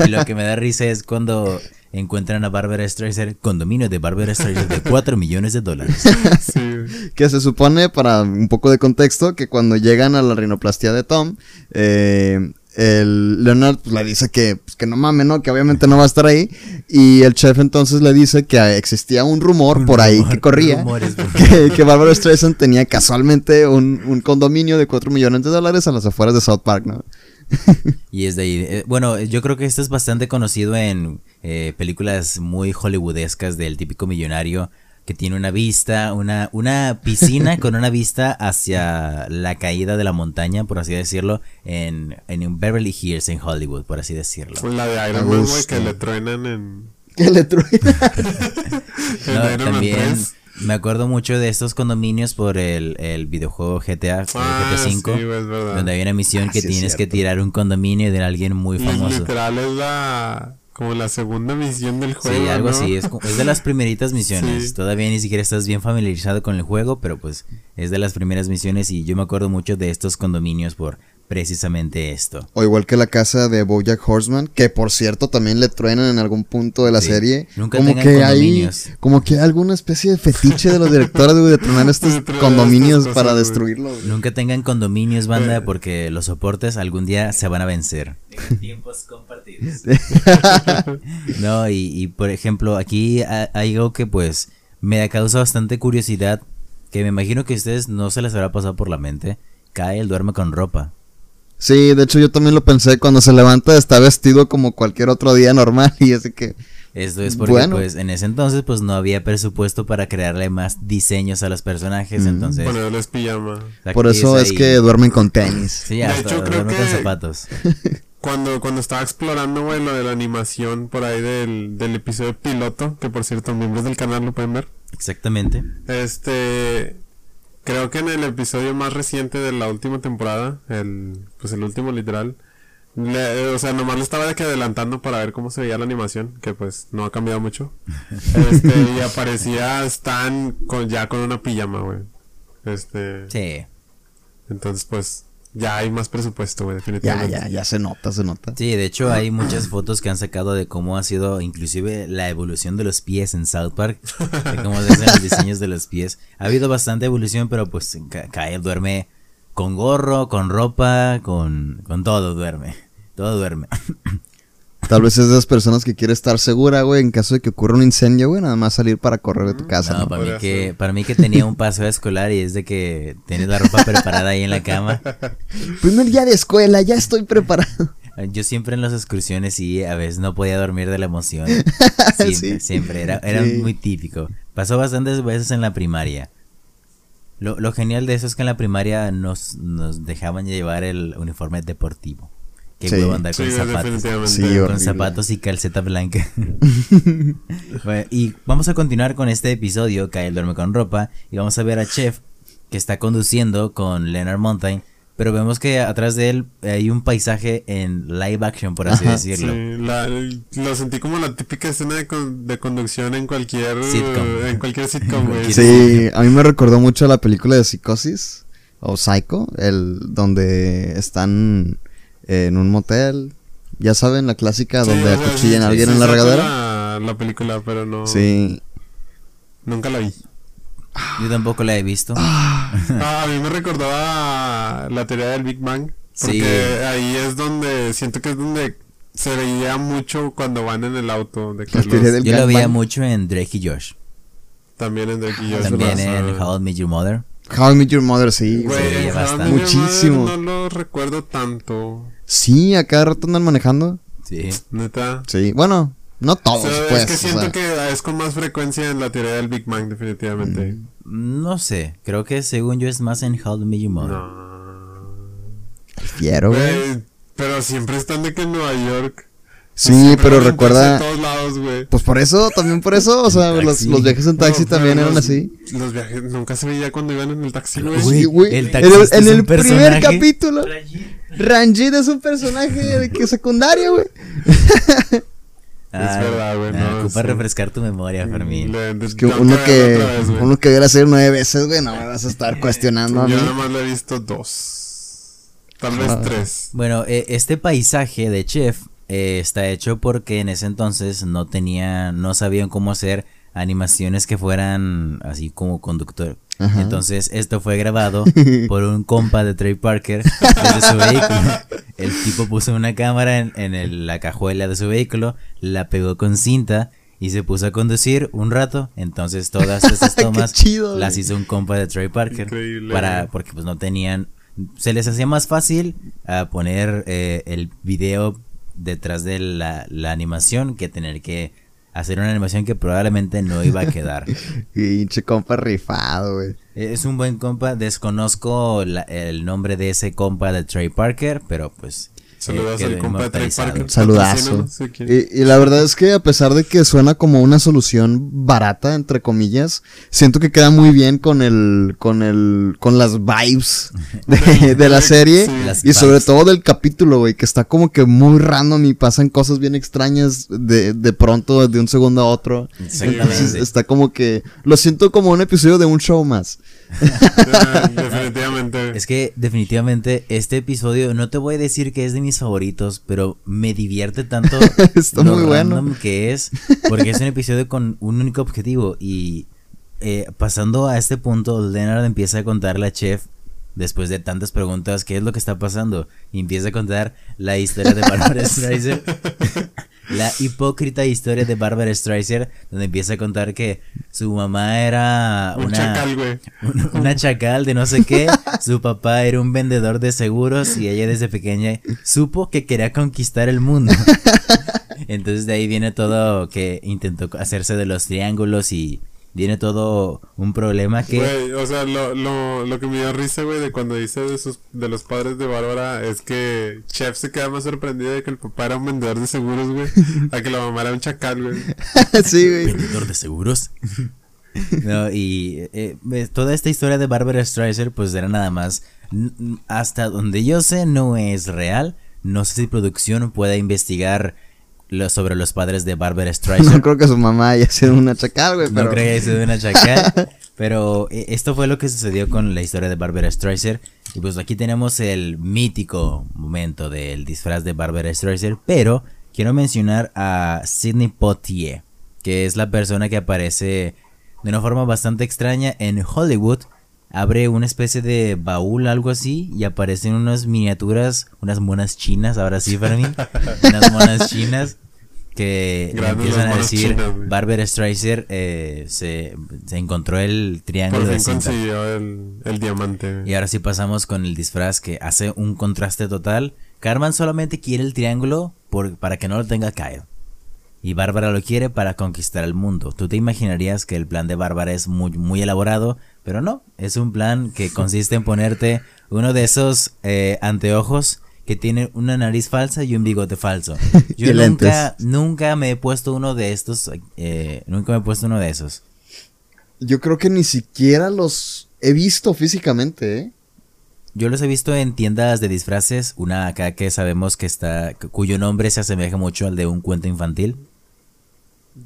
y lo que me da risa es cuando encuentran a Barbara Streisand, condominio de Barbara Streisand de 4 millones de dólares. Que se supone, para un poco de contexto, que cuando llegan a la rinoplastia de Tom, eh, el Leonard pues, le dice que, pues, que no mames, ¿no? Que obviamente no va a estar ahí. Y el chef entonces le dice que existía un rumor por ahí que corría. que, que Barbara Streisand tenía casualmente un, un, condominio de 4 millones de dólares a las afueras de South Park, ¿no? y es de ahí. Eh, bueno, yo creo que esto es bastante conocido en eh, películas muy hollywoodescas del típico millonario que tiene una vista, una, una piscina con una vista hacia la caída de la montaña, por así decirlo, en, en Beverly Hills, en Hollywood, por así decirlo. La de Iron Man, que le truenan en... Que le truenan. no, también me acuerdo mucho de estos condominios por el, el videojuego GTA, ah, GTA V, donde hay una misión ah, que tienes que tirar un condominio de alguien muy famoso. literal es la como la segunda misión del juego. Sí, algo así. Es, es, de las primeritas misiones. Todavía ni siquiera estás bien familiarizado con el juego, pero pues es de las primeras misiones y yo me acuerdo mucho de estos condominios por precisamente esto. O igual que la casa de Bojack Horseman, que por cierto también le truenan en algún punto de la serie. Nunca como que hay como que hay alguna especie de fetiche de los directores de tronar estos condominios para destruirlos. Nunca tengan condominios, banda, porque los soportes algún día se van a vencer. tiempos compartidos. no, y, y, por ejemplo, aquí hay algo que pues me causa bastante curiosidad, que me imagino que a ustedes no se les habrá pasado por la mente. Kyle duerme con ropa. Sí, de hecho yo también lo pensé, cuando se levanta está vestido como cualquier otro día normal y así que... Esto es porque pues en ese entonces pues no había presupuesto para crearle más diseños a los personajes, entonces... Ponerles pijama. Por eso es que duermen con tenis. Sí, hasta de hecho, creo que con zapatos. Cuando, cuando estaba explorando, güey, lo de la animación por ahí del, del episodio piloto, que por cierto, miembros del canal lo pueden ver. Exactamente. Este, Creo que en el episodio más reciente de la última temporada, el pues el último literal, o sea, nomás le estaba de que adelantando para ver cómo se veía la animación, que pues no ha cambiado mucho. Este, y aparecía Stan con, ya con una pijama, güey. Este. Sí. Entonces, pues, ya hay más presupuesto, güey, definitivamente. Ya, ya, ya se nota, se nota. Sí, de hecho hay muchas fotos que han sacado de cómo ha sido inclusive la evolución de los pies en South Park, de cómo se hacen los diseños de los pies. Ha habido bastante evolución, pero pues Kyle duerme con gorro, con ropa, con, con todo duerme. Todo duerme. Tal vez es de esas personas que quiere estar segura, güey, en caso de que ocurra un incendio, güey, nada más salir para correr de tu casa. No, Para, mí que, para mí que tenía un paseo escolar y es de que tienes la ropa preparada ahí en la cama. Primer día de escuela, ya estoy preparado. Yo siempre en las excursiones y a veces no podía dormir de la emoción. Siempre, siempre. Era, era muy típico. Pasó bastantes veces en la primaria. Lo, lo, genial de eso es que en la primaria nos, nos dejaban llevar el uniforme deportivo. Qué huevo andar con zapatos. con zapatos y calceta blanca. y vamos a continuar con este episodio, Kyle duerme con ropa, y vamos a ver a Chef que está conduciendo con Leonard Mountain, pero vemos que atrás de él hay un paisaje en live action, por así decirlo. Sí, lo sentí como la típica escena de, conducción en cualquier sitcom. En cualquier sitcom, Sí, a mí me recordó mucho la película de Psicosis o Psycho, el donde están en un motel. Ya saben, la clásica donde acuchillan a alguien en la regadera. La, película, pero no. Sí. Nunca la vi. Yo tampoco la he visto. Ah, a mí me recordaba la teoría del Big Bang. Porque ahí es donde siento que es donde se veía mucho cuando van en el auto. De Yo lo veía mucho en Drake y Josh. También en Drake y Josh. También en How I Met Your Mother. How I Met Your Mother, sí. Muchísimo. No lo recuerdo tanto. Sí, a cada rato andan manejando. Sí. Neta. Sí, bueno, no todos, pues. Es que siento que es con más frecuencia en la teoría del Big Bang, definitivamente. Mm, no sé, creo que según yo es más en How to Meet Your Mother. No. Quiero, güey. Pero siempre están de que en Nueva York. Sí, pero recuerda. pues por eso, también por eso, o sea, los, viajes en taxi también eran así. Los viajes nunca se veía cuando iban en el taxi, güey. El taxi en el, primer capítulo. Ranjit es un personaje de que secundario, güey. es verdad, güey. No, ocupa refrescar tu memoria, Fermín. Es que uno que, uno que viera hacer nueve veces, güey, no me vas a estar cuestionando Yo a mí. nada más lo he visto dos. Tal vez tres. Bueno, eh, este paisaje de Chef eh, está hecho porque en ese entonces no tenía, no sabían cómo hacer animaciones que fueran así como conductor. Entonces esto fue grabado por un compa de Trey Parker desde su vehículo. El tipo puso una cámara en, la cajuela de su vehículo, la pegó con cinta y se puso a conducir un rato. Entonces todas estas tomas las hizo un compa de Trey Parker para porque pues no tenían se les hacía más fácil a poner eh, el video detrás de la, la animación que tener que hacer una animación que probablemente no iba a quedar. Pinche compa rifado, güey. Es un buen compa. Desconozco el nombre de ese compa de Trey Parker, pero pues Saludos al compa de Saludazo. Y, la verdad es que a pesar de que suena como una solución barata, entre comillas, siento que queda muy bien con el, con el, con las vibes de, la serie. Y sobre todo del capítulo, güey, que está como que muy random y pasan cosas bien extrañas de, de pronto, de un segundo a otro. Exactamente. está como que, lo siento como un episodio de un show más. definitivamente. Es que definitivamente este episodio, no te voy a decir que es de mis favoritos, pero me divierte tanto Está muy bueno. que es, porque es un episodio con un único objetivo y eh, pasando a este punto, Leonard empieza a contarle a Chef después de tantas preguntas, ¿qué es lo que está pasando? Y empieza a contar la historia de Barbara Streisand la hipócrita historia de Barbara Streisand, donde empieza a contar que su mamá era una chacal, güey. Una, chacal de no sé qué, su papá era un vendedor de seguros y ella desde pequeña supo que quería conquistar el mundo. Entonces de ahí viene todo que intentó hacerse de los triángulos y viene todo un problema que... Güey, o sea, lo, lo, lo que me dio risa, güey, de cuando dice de, sus, de los padres de Bárbara es que Chef se queda más sorprendido de que el papá era un vendedor de seguros, güey, a que la mamá era un chacal, güey. sí, güey. ¿Vendedor de seguros? no, y eh, toda esta historia de Barbara Streisand, pues era nada más, hasta donde yo sé, no es real. No sé si producción pueda investigar sobre los padres de Barbara Streisand. No creo que su mamá haya sido una chacal, güey. No creo que haya sido una chacal. pero eh, esto fue lo que sucedió con la historia de Barbara Streisand. Y pues aquí tenemos el mítico momento del disfraz de Barbara Streisand. Pero quiero mencionar a Sidney Poitier, que es la persona que aparece de una forma bastante extraña en Hollywood. Abre una especie de baúl, algo así, y aparecen unas miniaturas, unas monas chinas, ahora sí para mí, unas monas chinas que empiezan a decir Barbara Streisand eh, se, encontró el triángulo Por fin consiguió el, diamante. Y ahora sí pasamos con el disfraz que hace un contraste total. Carmen solamente quiere el triángulo por, para que no lo tenga Kyle. Y Bárbara lo quiere para conquistar el mundo. Tú te imaginarías que el plan de Bárbara es muy, muy elaborado, pero no. Es un plan que consiste en ponerte uno de esos eh, anteojos que tiene una nariz falsa y un bigote falso. Yo nunca, nunca me he puesto uno de estos, eh, nunca me he puesto uno de esos. Yo creo que ni siquiera los he visto físicamente, ¿eh? Yo los he visto en tiendas de disfraces, una acá que sabemos que está, cuyo nombre se asemeja mucho al de un cuento infantil.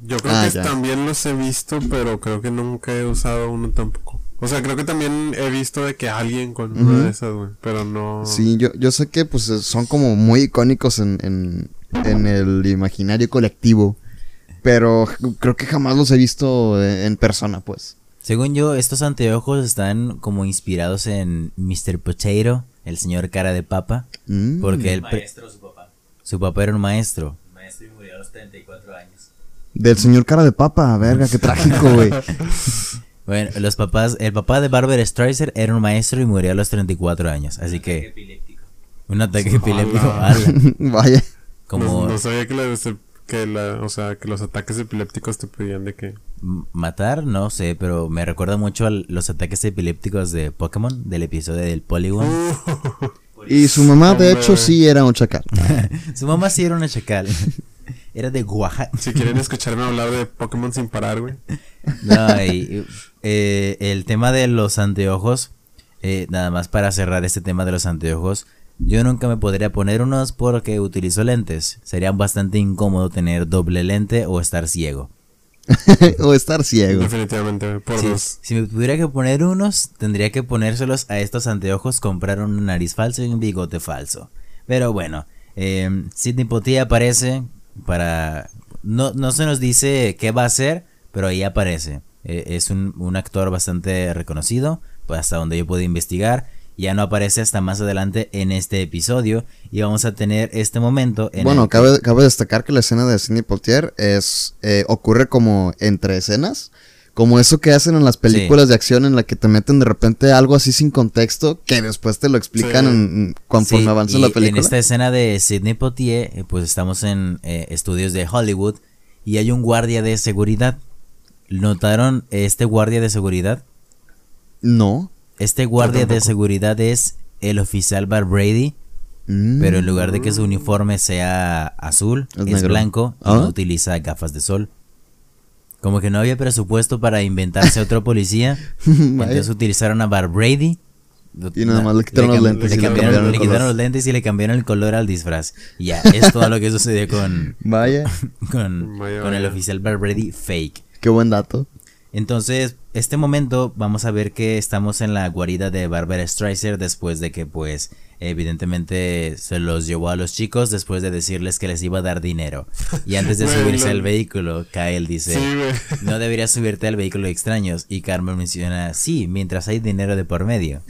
Yo creo ah, que también los he visto, pero creo que nunca he usado uno tampoco. O sea, creo que también he visto de que alguien con una de esas, güey, pero no... Sí, yo, yo sé que pues son como muy icónicos en, en, en el imaginario colectivo, pero creo que jamás los he visto en persona, pues. Según yo, estos anteojos están como inspirados en Mr. Potato, el señor cara de papa, mm. porque el... Maestro, su papá. Su papá era un maestro. Maestro y murió a los 34 años. Del señor cara de papa, verga, qué trágico, güey. Bueno, los papás, el papá de Barbara Streisand era un maestro y murió a los 34 años, así que... Epiléptico. Un ataque epiléptico. Vaya. Como... No, sabía que, la, o sea, que los ataques epilépticos te pedían de qué. Matar, no sé, pero me recuerda mucho a los ataques epilépticos de Pokémon, del episodio del Polygon. y su mamá, de hecho, sí era un chacal. su mamá sí era una chacal. Era de Oaxaca. Si quieren escucharme hablar de Pokémon sin parar, güey. No, y, eh, el tema de los anteojos, eh, nada más para cerrar este tema de los anteojos, yo nunca me podría poner unos porque utilizo lentes. Sería bastante incómodo tener doble lente o estar ciego. o estar ciego. Definitivamente, por dos. Si me tuviera que poner unos, tendría que ponérselos a estos anteojos, comprar una nariz falsa y un bigote falso. Pero bueno, eh, Sidney Poitier aparece para... No, no se nos dice qué va a hacer, pero ahí aparece. Eh, es un, un, actor bastante reconocido, pues hasta donde yo puedo investigar. Ya no aparece hasta más adelante en este episodio y vamos a tener este momento. En bueno, cabe, cabe, destacar que la escena de Sidney Poitier es eh, ocurre como entre escenas. Como eso que hacen en las películas sí. de acción en la que te meten de repente algo así sin contexto que después te lo explican sí. en, conforme sí, avanza la película. En esta escena de Sidney Poitier, eh, pues estamos en eh, estudios de Hollywood y hay un guardia de seguridad. ¿Notaron este guardia de seguridad? No. Este guardia de seguridad es el oficial Bar Brady, mm. pero en lugar de que su uniforme sea azul, es, es blanco y ¿Ah? no utiliza gafas de sol. Como que no había presupuesto para inventarse otro policía. entonces utilizaron a Bar Brady. Y nada más le quitaron le los lentes. Le, y cambiaron, le, le quitaron los lentes y le cambiaron el color al disfraz. Y ya, es todo lo que sucedió con. Vaya. con, Vaya, con el oficial Bar Brady fake. Qué buen dato. Entonces, este momento vamos a ver que estamos en la guarida de Barbara Streisand después de que pues evidentemente se los llevó a los chicos después de decirles que les iba a dar dinero. Y antes de subirse al vehículo, Kyle dice, Sí, no deberías subirte al vehículo de extraños. Y Carmen menciona, sí, mientras hay dinero de por medio.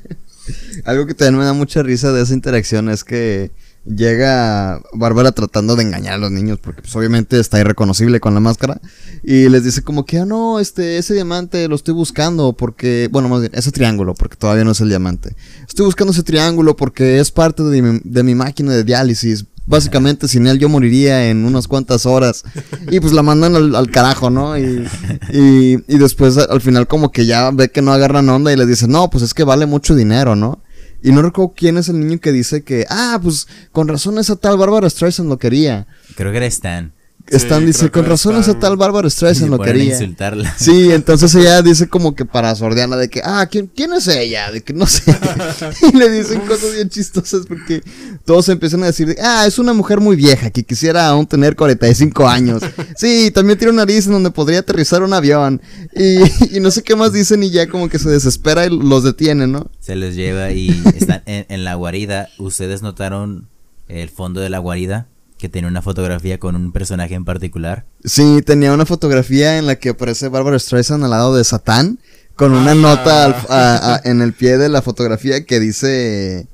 Algo que también me da mucha risa de esa interacción es que llega Bárbara tratando de engañar a los niños porque pues obviamente está irreconocible con la máscara y les dice como que ah no este ese diamante lo estoy buscando porque bueno más bien ese triángulo porque todavía no es el diamante. Estoy buscando ese triángulo porque es parte de mi, máquina de diálisis. Básicamente sin él yo moriría en unas cuantas horas y pues la mandan al, al carajo no y, y, y después al final como que ya ve que no agarran onda y les dice no pues es que vale mucho dinero no y no recuerdo quién es el niño que dice que, ah, pues con razón esa tal Bárbara Streisand lo quería. Creo que era Stan. Stan Sí, dice, con razón esa tal Bárbara Streisand lo quería. insultarla. Sí, entonces ella dice como que para sordearla de que, ah, ¿quién, quién es ella? De que no sé. y le dicen cosas bien chistosas porque todos empiezan a decir, de, ah, es una mujer muy vieja que quisiera aún tener 45 años. Sí, también tiene una nariz en donde podría aterrizar un avión. Y, y no sé qué más dicen y ya como que se desespera y los detiene, ¿no? Se los lleva y están en, en la guarida. ¿Ustedes notaron el fondo de la guarida? Que tiene una fotografía con un personaje en particular. Sí, tenía una fotografía en la que aparece Barbara Streisand al lado de Satán, con una nota al- a- a- en el pie de la fotografía que dice...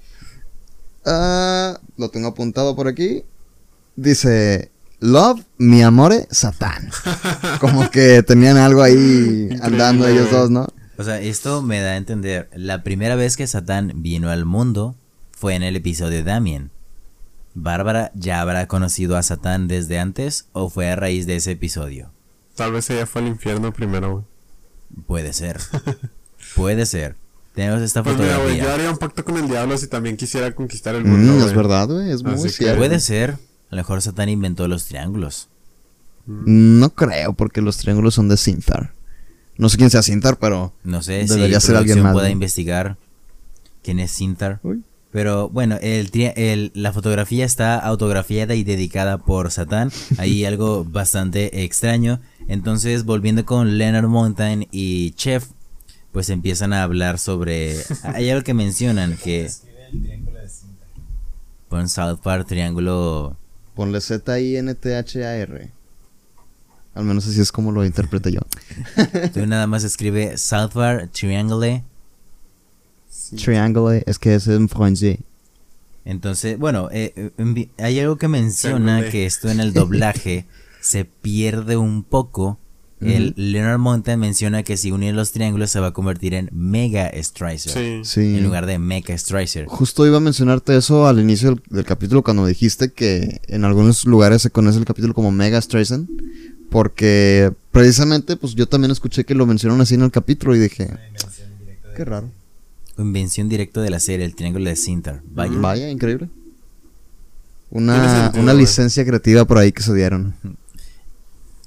ah, lo tengo apuntado por aquí. Dice... Love, mi amore, Satán. Como que tenían algo ahí andando Increíble, ellos dos, ¿no? O sea, esto me da a entender. La primera vez que Satán vino al mundo fue en el episodio de Damien. ¿Bárbara ya habrá conocido a Satán desde antes o fue a raíz de ese episodio? Tal vez ella fue al infierno primero, güey. Puede ser. Puede ser. Tenemos esta Pues mira, güey, fotografía. yo haría un pacto con el diablo si también quisiera conquistar el mundo, Mm, es güey. verdad, güey, es muy Así cierto. Puede ser. A lo mejor Satán inventó los triángulos. No creo, porque los triángulos son de Sintar. No sé quién sea Sintar, pero... No sé Debería si ser alguien más, pueda ¿no? investigar quién es Sintar. Uy. Pero bueno, el, tri- el- la fotografía está autografiada y dedicada por Satán. Hay algo bastante extraño. Entonces, volviendo con Leonard Mountain y Chef, pues empiezan a hablar sobre... Hay algo que mencionan que... Pon South Park Triángulo... Ponle Z-I-N-T-H-A-R. Al menos así es como lo interpreto yo. Tú nada más escribe South Park Triangle. Triangle es que es en francés. Entonces, bueno, eh, eh, hay algo que menciona Triangle. que esto en el doblaje se pierde un poco. El Leonard Mountain menciona que si unen los triángulos se va a convertir en Mega Stricer. Sí. Sí. En lugar de Mecha Stricer. Justo iba a mencionarte eso al inicio del, del capítulo cuando dijiste que en algunos lugares se conoce el capítulo como Mega Streisand. Porque precisamente, pues yo también escuché que lo mencionaron así en el capítulo y dije, qué raro. Invención directa de la serie, el triángulo de Sintar. Vaya. Vaya, increíble. Una, sentido, una licencia creativa por ahí que se dieron.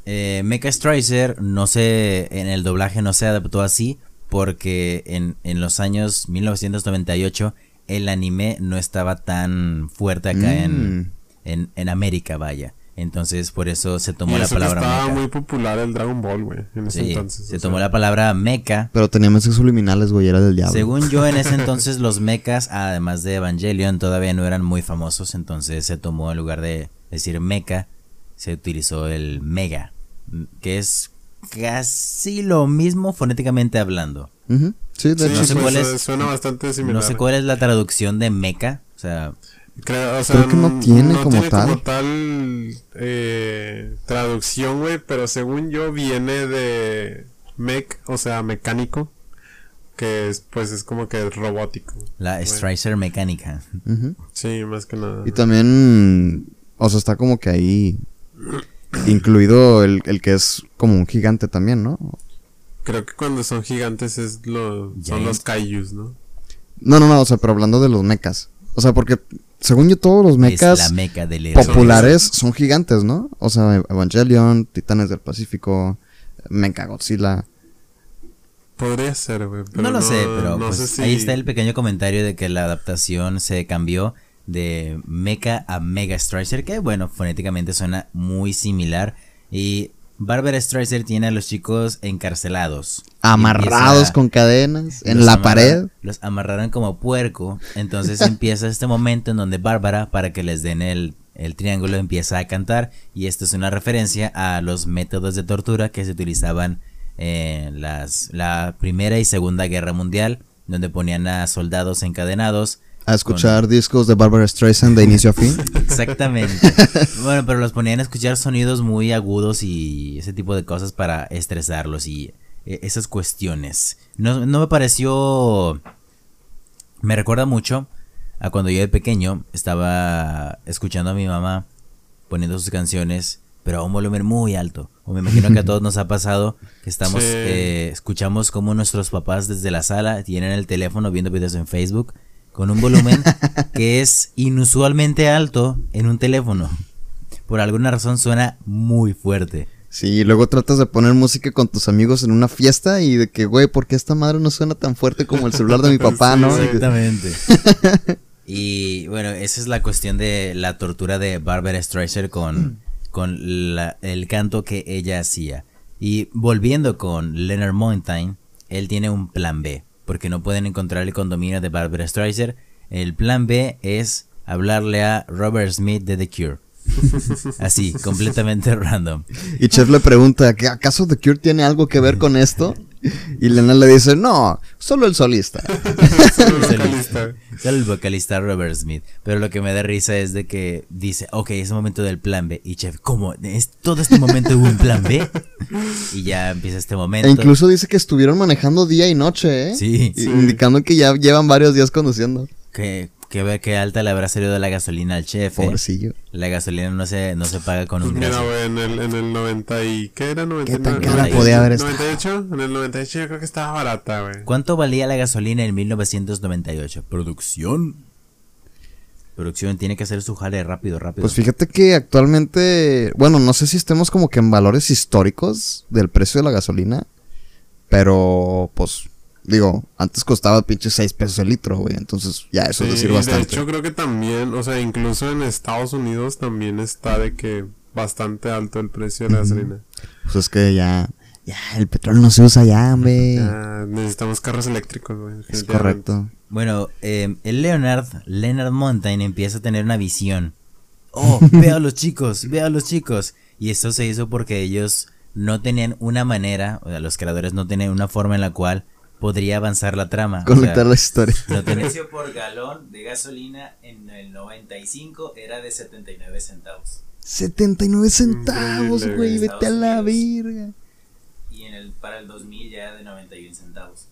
Eh, Mecha Stricer, no sé, en el doblaje no se adaptó así porque en, en los años 1998 el anime no estaba tan fuerte acá en, Mm. en, en América, vaya. Entonces, por eso se tomó la palabra estaba muy popular el Dragon Ball, güey, en ese entonces. Se tomó la palabra mecha. Pero tenía mensajes subliminales, güey, era del diablo. Según yo, en ese entonces los mechas, además de Evangelion, todavía no eran muy famosos. Entonces se tomó, en lugar de decir mecha, se utilizó el mega, que es casi lo mismo fonéticamente hablando. Sí, de hecho, suena bastante similar. No sé cuál es la traducción de mecha, o sea... Creo, o sea, que no tiene como tal. Como tal eh, traducción, güey, pero según yo viene de mech, o sea, mecánico, que es, pues es como que robótico. La Stricer mecánica. Sí, más que nada. Y también, o sea, está como que ahí incluido el, el que es como un gigante también, ¿no? Creo que cuando son gigantes es lo, son los kaijus, ¿no? No, no, no, o sea, pero hablando de los mechas. O sea, porque según yo todos los mechas populares son gigantes, ¿no? O sea, Evangelion, Titanes del Pacífico, Mecha Godzilla. Podría ser, güey. No lo sé, pero pues, ahí está el pequeño comentario de que la adaptación se cambió de Mecha a Mega Stricer, que bueno, fonéticamente suena muy similar. Y Barbara Streisand tiene a los chicos encarcelados. Amarrados con cadenas en la pared. Los amarraron como puerco. Entonces empieza este momento en donde Bárbara, para que les den el, el, triángulo, empieza a cantar. Y esto es una referencia a los métodos de tortura que se utilizaban en las, la Primera y Segunda Guerra Mundial, donde ponían a soldados encadenados a escuchar discos de Barbara Streisand de inicio a fin. Exactamente. bueno, pero los ponían a escuchar sonidos muy agudos y ese tipo de cosas para estresarlos y eh, esas cuestiones. No, no me pareció... Me recuerda mucho a cuando yo de pequeño estaba escuchando a mi mamá poniendo sus canciones, pero a un volumen muy alto. O me imagino que a todos nos ha pasado que estamos, eh, escuchamos como nuestros papás desde la sala tienen el teléfono viendo videos en Facebook con un volumen que es inusualmente alto en un teléfono. Por alguna razón suena muy fuerte. Sí, y luego tratas de poner música con tus amigos en una fiesta y de que, güey, ¿por qué esta madre no suena tan fuerte como el celular de mi papá, no? Exactamente. y bueno, esa es la cuestión de la tortura de Barbara Streisand con, con el canto que ella hacía. Y volviendo con Leonard Mountain, él tiene un plan B porque no pueden encontrar el condominio de Barbara Streisand. El plan B es hablarle a Robert Smith de The Cure. Así, completamente random. Y Chef le pregunta, ¿acaso The Cure tiene algo que ver con esto? Y Lena le dice, no, solo el solista. solo el vocalista. Solo el vocalista Robert Smith. Pero lo que me da risa es de que dice, ok, es el momento del plan B. Y Chef, ¿cómo? ¿Es todo este momento hubo un plan B? Y ya empieza este momento. E incluso dice que estuvieron manejando día y noche, ¿eh? Sí. Indicando que ya llevan varios días conduciendo. Que que ve que alta le habrá salido la gasolina al chef. ¿eh? Pobrecillo. La gasolina no se, no se paga con un Mira, güey, en el, en el 90 y... ¿Qué era? 99, ¿Qué tan podía haber estado? 98. En el 98 yo creo que estaba barata, güey. ¿Cuánto valía la gasolina en 1998? Producción. Producción tiene que hacer su jale rápido, rápido. Pues fíjate que actualmente, bueno, no sé si estemos como que en valores históricos del precio de la gasolina, pero pues Digo, antes costaba pinche 6 pesos el litro, güey. Entonces, ya eso es decir bastante. De hecho, creo que también, o sea, incluso en Estados Unidos también está de que bastante alto el precio de la gasolina. Pues es que ya, ya, el petróleo no se usa ya, güey. necesitamos carros eléctricos, güey. Es correcto. Bueno, eh, el Leonard, Leonard Mountain empieza a tener una visión. Oh, ve a los chicos, ve a los chicos. Y esto se hizo porque ellos no tenían una manera, o sea, los creadores no tenían una forma en la cual podría avanzar la trama. Conectar la historia. El precio por galón de gasolina en el 95 era de 79 centavos. 79 centavos, güey, vete a la verga. Y en el, para el 2000 ya era de 91 centavos.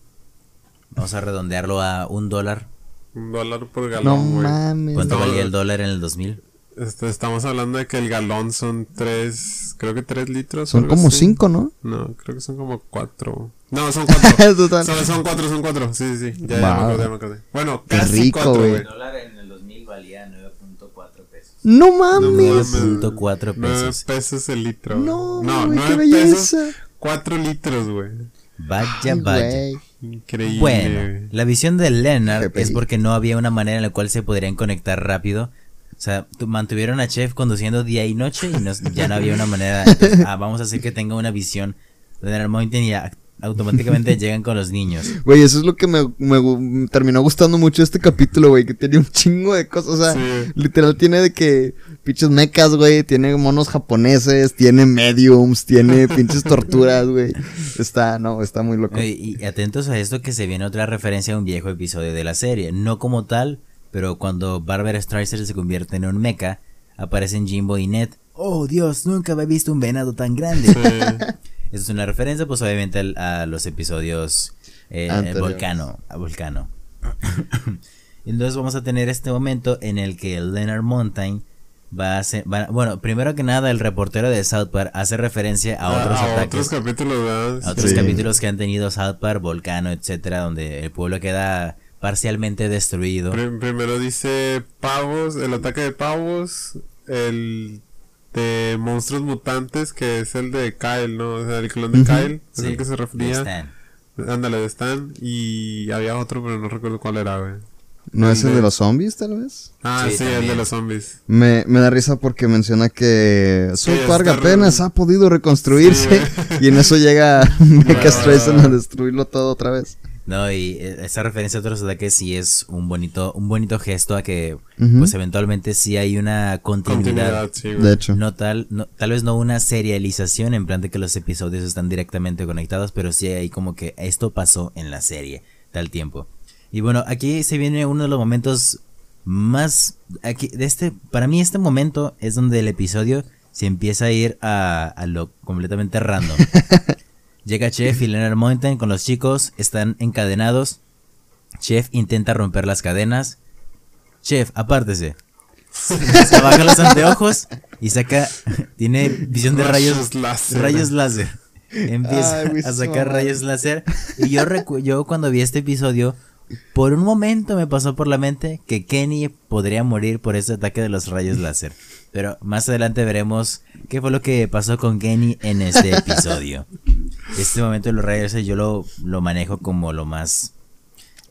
Vamos a redondearlo a un dólar. Un dólar por galón, No mames. ¿Cuánto valía el dólar en el 2000? Este, estamos hablando de que el galón son 3, creo que 3 litros. Son como 5, ¿no? No, creo que son como 4. No, son 4. son, son 4, son 4. Sí, sí, sí. Ya, ya, me acordé, me acordé. Bueno, Qué casi rico, güey. El dólar en el 2000 valía 9.4 pesos. No mames. 9.4 pesos. 9 pesos el litro. No, no, wey, 9 pesos. 4 litros, güey. Vaya, vaya. Increíble. Bueno, la visión de Leonard es porque no había una manera en la cual se podrían conectar rápido O sea, mantuvieron a Chef conduciendo día y noche y ya no había una manera. ah, vamos a hacer que tenga una visión de Leonard Mountain y automáticamente llegan con los niños. Güey, eso es lo que me, me terminó gustando mucho este capítulo, güey, que tiene un chingo de cosas, o sea, literal tiene de que pinches mecas, güey, tiene monos japoneses, tiene mediums, tiene pinches torturas, güey. Está, no, está muy loco. Y, atentos a esto que se viene otra referencia a un viejo episodio de la serie, no como tal, pero cuando Barbara Streisand se convierte en un mecha, aparecen Jimbo y Ned. Oh, Dios, nunca había visto un venado tan grande. Esa es una referencia, pues obviamente a los episodios eh, Volcano, a Volcano. Entonces vamos a tener este momento en el que Leonard Mountain va a hacer, bueno, primero que nada el reportero de South Park hace referencia a otros a ataques, otros capítulos, a otros capítulos que han tenido South Park, Volcano, etcétera, donde el pueblo queda parcialmente destruido. primero dice pavos, el ataque de pavos, el de monstruos mutantes, que es el de Kyle, ¿no? O sea, el clon de Kyle, es el que se refería. De Ándale, de Stan. Y había otro, pero no recuerdo cuál era, güey. ¿No es el de los zombies, tal vez? Ah, sí, el de los zombies. Me, me da risa porque menciona que South Park apenas ha podido reconstruirse y en eso llega Mecha Streisand a destruirlo todo otra vez. No, y eh, esa referencia a otros ataques sí es un bonito, un bonito gesto a que, pues eventualmente sí hay una continuidad. de hecho. No tal, no, tal vez no una serialización en plan de que los episodios están directamente conectados, pero sí hay como que esto pasó en la serie, tal tiempo. Y bueno, aquí se viene uno de los momentos más, aquí, de este, para mí este momento es donde el episodio se empieza a ir a, a lo completamente random. Llega Chef y Leonard Mountain con los chicos, están encadenados. Chef intenta romper las cadenas. Chef, apártese. Se baja los anteojos y saca. Tiene visión de rayos, rayos láser. Empieza a sacar rayos láser. Y yo, yo cuando vi este episodio, por un momento me pasó por la mente que Kenny podría morir por ese ataque de los rayos láser. Pero más adelante veremos qué fue lo que pasó con Kenny en este episodio. Este momento de los rayos yo lo, lo manejo como lo más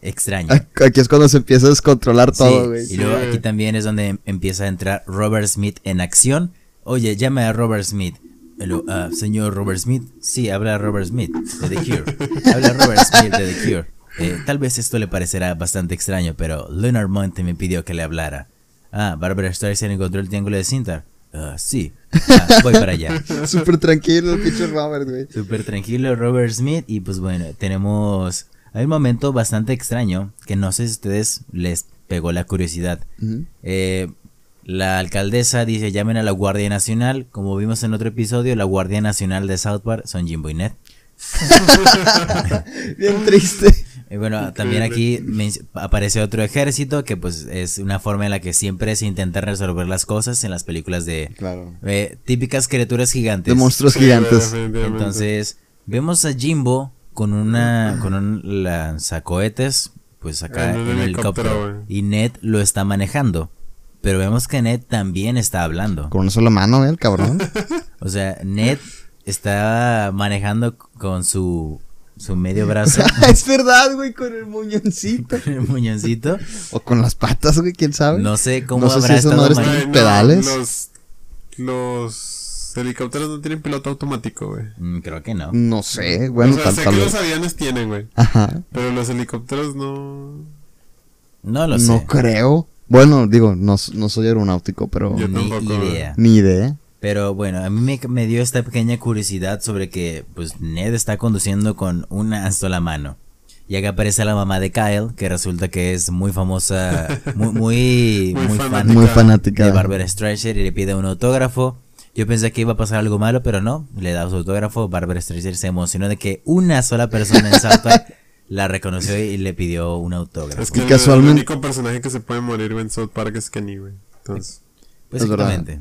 extraño. Aquí es cuando se empieza a descontrolar todo, Y luego aquí también es donde empieza a entrar Robert Smith en acción. Oye, llame a Robert Smith. Hello, uh, señor Robert Smith. Sí, habla Robert Smith de The Cure. habla Robert Smith de The Cure. Eh, tal vez esto le parecerá bastante extraño, pero Leonard Monte me pidió que le hablara. Ah, Barbara Streisand encontró el triángulo de Cinta. Ah, sí. Ah, voy para allá. Súper tranquilo pinche Robert, güey. Súper tranquilo Robert Smith. Y pues bueno, tenemos. Hay un momento bastante extraño que no sé si a ustedes les pegó la curiosidad. eh, la alcaldesa dice llamen a la Guardia Nacional. Como vimos en otro episodio, la Guardia Nacional de South Park son Jimbo y Ned. Bien triste. Y bueno, también aquí aparece otro ejército que pues es una forma en la que siempre se intenta resolver las cosas en las películas de eh, típicas criaturas gigantes. De monstruos gigantes. Entonces, vemos a Jimbo con una con un lanzacohetes pues acá en, el helicóptero y Ned lo está manejando. Pero vemos que Ned también está hablando. Con una sola mano, ¿eh? el cabrón. o sea, Ned está manejando con su su medio brazo. es verdad, güey, con el muñoncito. Con el muñoncito. o con las patas, güey, quién sabe. No sé cómo no habrá si estado pedales. los, los helicópteros no tienen piloto automático, güey. Mm, creo que no. No sé, bueno, o sea, sé que los aviones tienen, güey. Ajá. Pero los helicópteros no. No lo sé. No creo. Bueno, digo, no, no soy aeronáutico, pero. Yo ni idea. Ni idea. Pero bueno, a mí me, dio esta pequeña curiosidad sobre que pues Ned está conduciendo con una sola mano. Y acá aparece la mamá de Kyle, que resulta que es muy famosa, muy, muy, muy, fanática, de Barbara Streisand y le pide un autógrafo. Yo pensé que iba a pasar algo malo, pero no, le da su autógrafo. Barbara Streisand se emocionó de que una sola persona en South Park la reconoció y le pidió un autógrafo. Es que casualmente... el único personaje que se puede morir en South Park es Kenny, güey. Entonces... Pues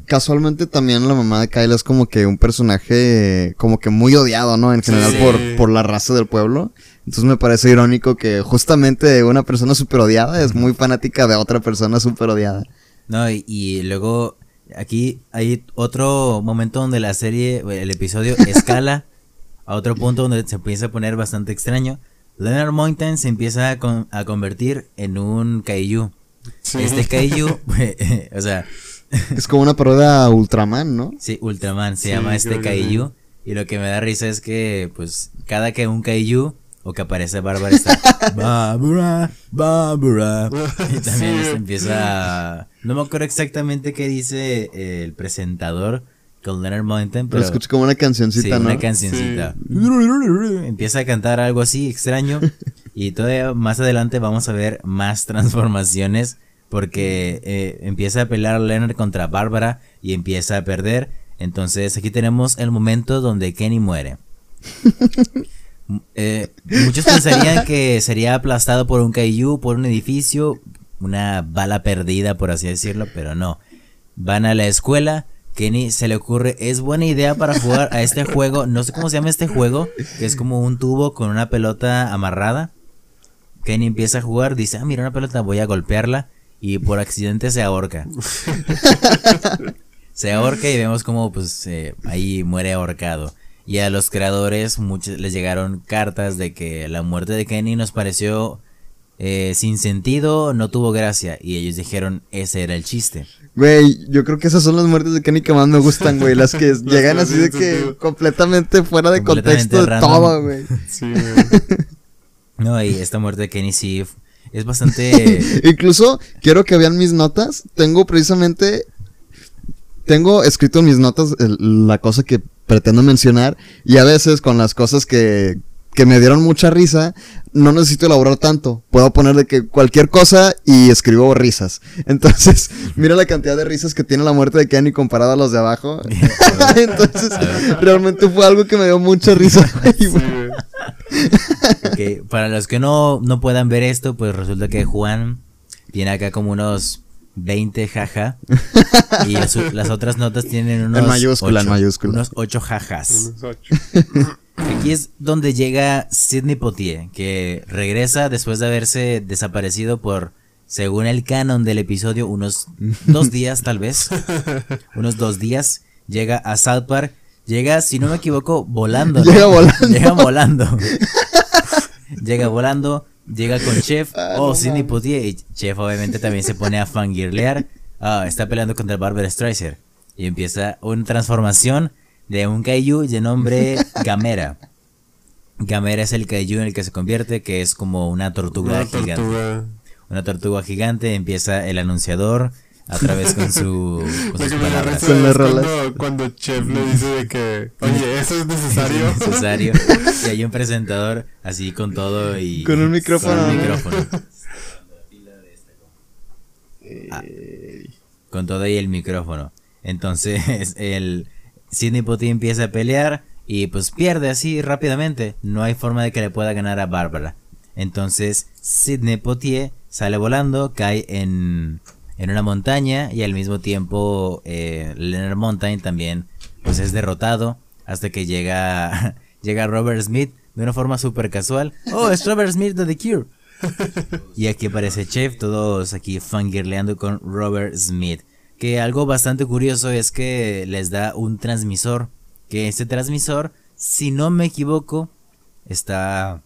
Casualmente también la mamá de Kyle es como que un personaje como que muy odiado, ¿no? En general por, por la raza del pueblo. Entonces me parece irónico que justamente una persona súper odiada es muy fanática de otra persona súper odiada. No, y, luego aquí hay otro momento donde la serie, el episodio escala a otro punto donde se empieza a poner bastante extraño. Leonard Mountain se empieza a, a convertir en un kaiju Este Kaiju, o sea... es como una parodia Ultraman, ¿no? Sí, Ultraman se llama este Kaiju. Y lo que me da risa es que, pues, cada que un Kaiju o que aparece Bárbara está Bárbara, Bárbara. Y también empieza. No me acuerdo exactamente qué dice el presentador con Leonard Mountain, pero. escucha como una cancioncita, sí, Una cancioncita. Empieza a cantar algo así extraño. y todavía más adelante vamos a ver más transformaciones. Porque eh, empieza a pelear Leonard contra Bárbara y empieza a perder. Entonces aquí tenemos el momento donde Kenny muere. Eh, muchos pensarían que sería aplastado por un kaiju, por un edificio, una bala perdida, por así decirlo, pero no. Van a la escuela. Kenny se le ocurre, es buena idea para jugar a este juego. No sé cómo se llama este juego, que es como un tubo con una pelota amarrada. Kenny empieza a jugar, dice, ah, mira una pelota, voy a golpearla. Y por accidente se ahorca. se ahorca y vemos como pues eh, ahí muere ahorcado. Y a los creadores muchos les llegaron cartas de que la muerte de Kenny nos pareció eh, sin sentido, no tuvo gracia. Y ellos dijeron, ese era el chiste. Güey, yo creo que esas son las muertes de Kenny que más me gustan, güey. Las que llegan así de que completamente fuera de contexto de todo, güey. Sí, güey. no, y esta muerte de Kenny sí es bastante... Incluso, quiero que vean mis notas. Tengo precisamente... Tengo escrito en mis notas la cosa que pretendo mencionar y a veces con las cosas que, que me dieron mucha risa, no necesito elaborar tanto. Puedo poner de que cualquier cosa y escribo risas. Entonces, mira la cantidad de risas que tiene la muerte de Kenny comparada a los de abajo. Entonces, realmente fue algo que me dio mucha risa. para los que no, no puedan ver esto, pues resulta que Juan tiene acá como unos 20 jaja. y las otras notas tienen unos. En mayúscula, en mayúscula. Unos 8 jajas. Aquí es donde llega Sidney Potier, que regresa después de haberse desaparecido por, según el canon del episodio, unos dos días tal vez. unos dos días. Llega a South Park. Llega, si no me equivoco, volando. Llega volando. Llega volando. llega volando Llega con Chef, ah, oh, Sidney Poitier, y Chef obviamente también se pone a fangirlear. Ah, está peleando contra el Barber Stricer. Y empieza una transformación de un kaiju de nombre Gamera. Gamera es el kaiju en el que se convierte, que es como una tortuga gigante. Una tortuga gigante, empieza el anunciador a vez con su con sus palabras. Cuando, cuando Chef le dice de que, oye, eso es necesario. Es necesario. y hay un presentador así con todo y con un micrófono. Con, un micrófono. Ah, con todo y el micrófono. Entonces el Sidney Potty empieza a pelear y pues pierde así rápidamente. No hay forma de que le pueda ganar a Bárbara. Entonces Sidney Potier sale volando, cae en en una montaña y al mismo tiempo eh, Leonard Mountain también pues es derrotado hasta que llega, llega Robert Smith de una forma súper casual. Oh, es Robert Smith de The Cure. y aquí aparece Chef, todos aquí fangirleando con Robert Smith. Que algo bastante curioso es que les da un transmisor. Que este transmisor, si no me equivoco, está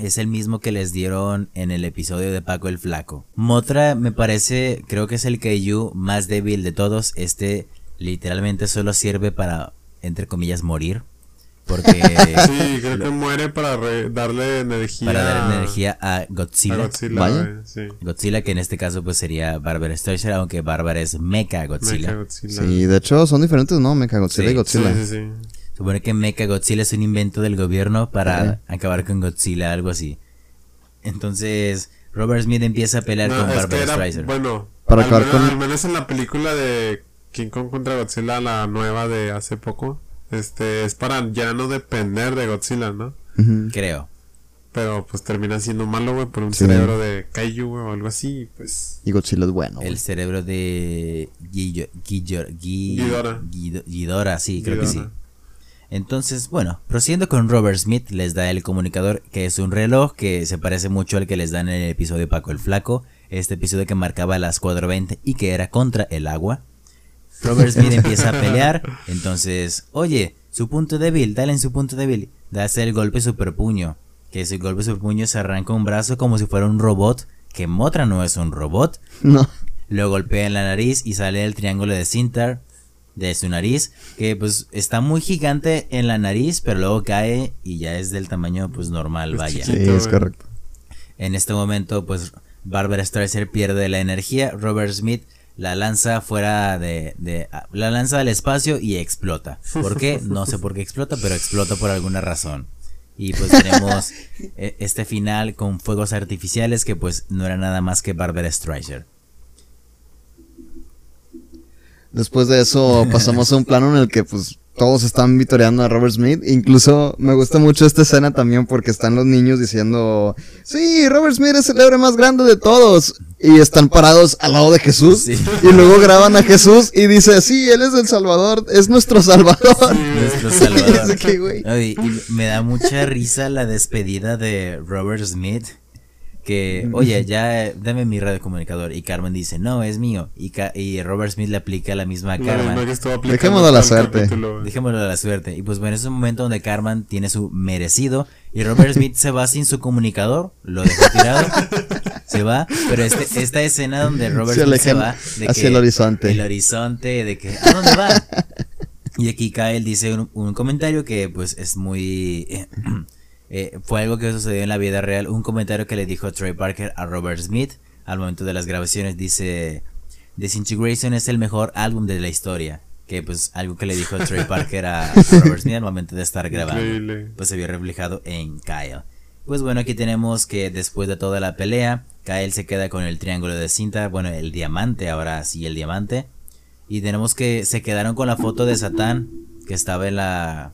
es el mismo que les dieron en el episodio de Paco el Flaco. Motra me parece, creo que es el Kaiju más débil de todos. Este literalmente solo sirve para, entre comillas, morir. Porque. sí, creo que muere para darle energía. Para dar energía a Godzilla. Godzilla, que en este caso pues sería Barbara Streisand, aunque Barbara es Mecha Godzilla. Sí, de hecho son diferentes, ¿no? Mecha Godzilla y Godzilla. Sí, sí, Supone que Mecha Godzilla es un invento del gobierno para acabar con Godzilla, algo así. Entonces, Robert Smith empieza a pelear con Barbara Streisand. Bueno, para al, menos, al menos en la película de King Kong contra Godzilla, la nueva de hace poco, este es para ya no depender de Godzilla, ¿no? Creo. Pero pues termina siendo malo, güey, por un cerebro de Kaiju, o algo así, pues. Y Godzilla es bueno. El cerebro de Ghidorah, sí, creo que sí. Entonces, bueno, prosiguiendo con Robert Smith, les da el comunicador que es un reloj que se parece mucho al que les dan en el episodio de Paco el Flaco, este episodio que marcaba las 4.20 y que era contra el agua. Robert Smith empieza a pelear, entonces, oye, su punto débil, dale en su punto débil, da el golpe super puño, que ese golpe super puño se arranca un brazo como si fuera un robot que Motra no es un robot. No. Lo golpea en la nariz y sale el triángulo de Sintar de su nariz, que pues está muy gigante en la nariz, pero luego cae y ya es del tamaño pues normal, vaya. Sí, es correcto. En este momento pues Barbara Streisand pierde la energía, Robert Smith la lanza fuera de, de, la lanza al espacio y explota. ¿Por qué? No sé por qué explota, pero explota por alguna razón. Y pues tenemos e, este final con fuegos artificiales que pues no era nada más que Barbara Streisand. Después de eso pasamos a un plano en el que pues todos están vitoreando a Robert Smith. Incluso me gusta mucho esta escena también porque están los niños diciendo, sí, Robert Smith es el héroe más grande de todos. Y están parados al lado de Jesús. Y luego graban a Jesús y dice, sí, él es el Salvador, es nuestro Salvador. nuestro Salvador. y me da mucha risa la despedida de Robert Smith que, oye, ya dame mi radiocomunicador. Y Carmen dice, no, es mío. Y, y Robert Smith le aplica la misma a Carmen. Dejémoslo a la suerte. Dejémoslo a la suerte. Y pues bueno, es un momento donde Carmen tiene su merecido. Y Robert Smith se va sin su comunicador. Lo deja tirado. se va. Pero este, esta escena donde Robert Smith se va. hacia el horizonte. El horizonte, de que, ¿a dónde va? Y aquí Kyle dice un, un comentario que pues es muy... Eh, eh, fue algo que sucedió en la vida real. Un comentario que le dijo Trey Parker a Robert Smith al momento de las grabaciones dice: Disintegration es el mejor álbum de la historia. Que pues algo que le dijo Trey Parker a, Robert Smith al momento de estar grabando. Pues se vio reflejado en Kyle. Pues bueno, aquí tenemos que después de toda la pelea, Kyle se queda con el triángulo de cinta, bueno, el diamante, ahora sí el diamante. Y tenemos que se quedaron con la foto de Satán que estaba en la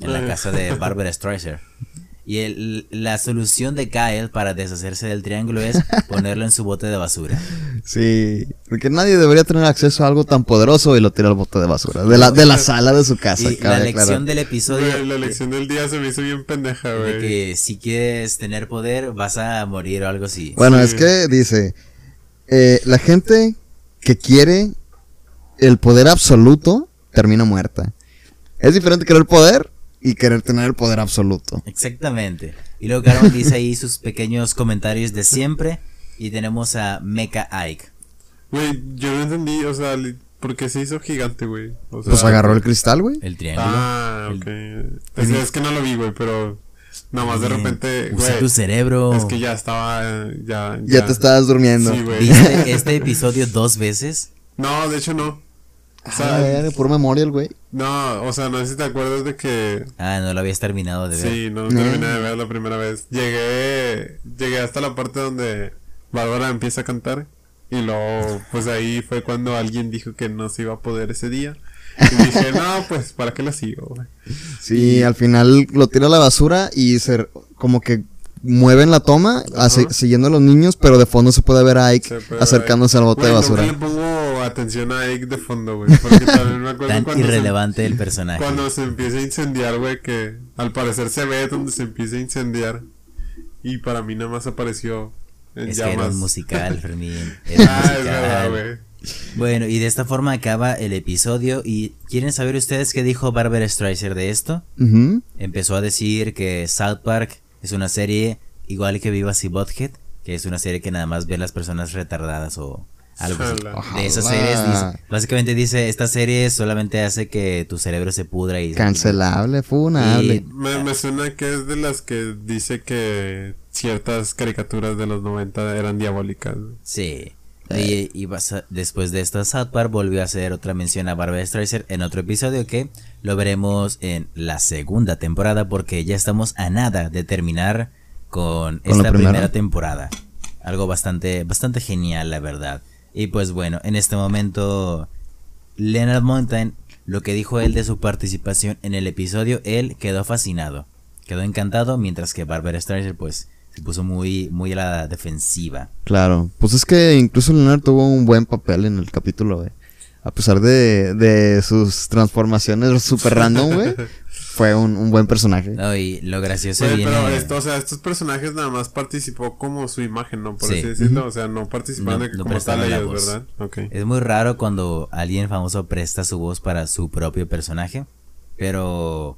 en la casa de Barbara Streisand. Y el, la solución de Kyle para deshacerse del triángulo es ponerlo en su bote de basura. Sí, porque nadie debería tener acceso a algo tan poderoso y lo tira al bote de basura. De la, de la sala de su casa. Y la lección del episodio. la lección del día se me hizo bien pendeja, güey. De que si quieres tener poder vas a morir o algo así. Bueno, es que dice, eh, la gente que quiere el poder absoluto termina muerta. Es diferente querer poder y querer tener el poder absoluto. Exactamente. Y luego Carmen dice ahí sus pequeños comentarios de siempre. Y tenemos a Mecha Ike. Güey, yo no entendí, o sea, ¿por qué se hizo gigante, güey? pues agarró el cristal, güey. El triángulo. Ah, ok. Es, que no lo vi, güey, pero nada más de repente, Usa tu cerebro. Es que ya estaba, ya, ya. te estabas durmiendo. Sí, ¿Viste este episodio dos veces? No, de hecho no. O sea, por memoria el güey. No, o sea, no sé si te acuerdas de que. Ah, no lo habías terminado de ver. Sí, no lo terminé de ver la primera vez. Llegué. Llegué hasta la parte donde Bárbara empieza a cantar. Y luego, pues ahí fue cuando alguien dijo que no se iba a poder ese día. Y dije, no, pues, ¿para qué la sigo? Sí, al final lo tira a la basura y se, como que mueven la toma siguiendo a los niños, pero de fondo se puede ver a Ike acercándose al bote de basura. le pongo atención a Ike de fondo, güey. Porque también me acuerdo Tan irrelevante el personaje. Cuando se empieza a incendiar, güey, que al parecer se ve donde se empieza a incendiar. Y para mí nada más apareció en es Que era un musical, Fermín. Era ah, Bueno, y de esta forma acaba el episodio. ¿Y quieren saber ustedes qué dijo Barbara Streisand de esto? Empezó a decir que South Park es una serie igual que Viva y Bothead, que es una serie que nada más ve las personas retardadas o algo así. De esas series, básicamente dice, esta serie solamente hace que tu cerebro se pudra y... Cancelable, funable. Me, me suena que es de las que dice que ciertas caricaturas de los 90 eran diabólicas. Sí. Y, y después de esta South Park volvió a hacer otra mención a Barbara Streisand en otro episodio que lo veremos en la segunda temporada porque ya estamos a nada de terminar con, esta primera? temporada. Algo bastante, bastante genial, la verdad. Y pues bueno, en este momento Leonard Mountain, lo que dijo él de su participación en el episodio, él quedó fascinado, quedó encantado, mientras que Barbara Streisand pues se puso muy, muy a la defensiva. Claro, pues es que incluso Leonard tuvo un buen papel en el capítulo, güey. A pesar de, de sus transformaciones super random, güey. fue un, buen personaje. No, y lo gracioso viene... Pero esto, o sea, estos personajes nada más participó como su imagen, ¿no? Por así decirlo. O sea, no participaron como tal ellos, ¿verdad? Okay. Es muy raro cuando alguien famoso presta su voz para su propio personaje. Pero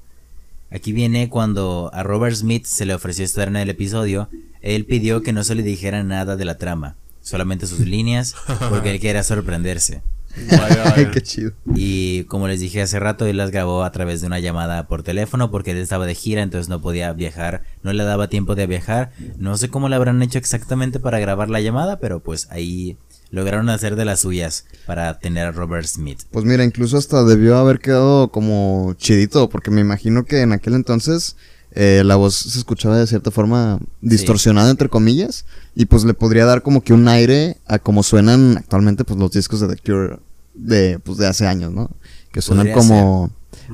Aquí viene cuando a Robert Smith se le ofreció estar en el episodio. él pidió que no se le dijera nada de la trama, solamente sus líneas, porque él quería sorprenderse. Qué chido. Y como les dije hace rato, él las grabó a través de una llamada por teléfono porque él estaba de gira, entonces no podía viajar, no le daba tiempo de viajar. No sé cómo le habrán hecho exactamente para grabar la llamada, pero pues ahí lograron hacer de las suyas para tener a Robert Smith. Pues mira, incluso hasta debió haber quedado como chidito, porque me imagino que en aquel entonces eh, la voz se escuchaba de cierta forma distorsionada, entre comillas, y pues le podría dar como que un aire a como suenan actualmente pues los discos de The Cure de, pues, de hace años, ¿no? Que suenan como...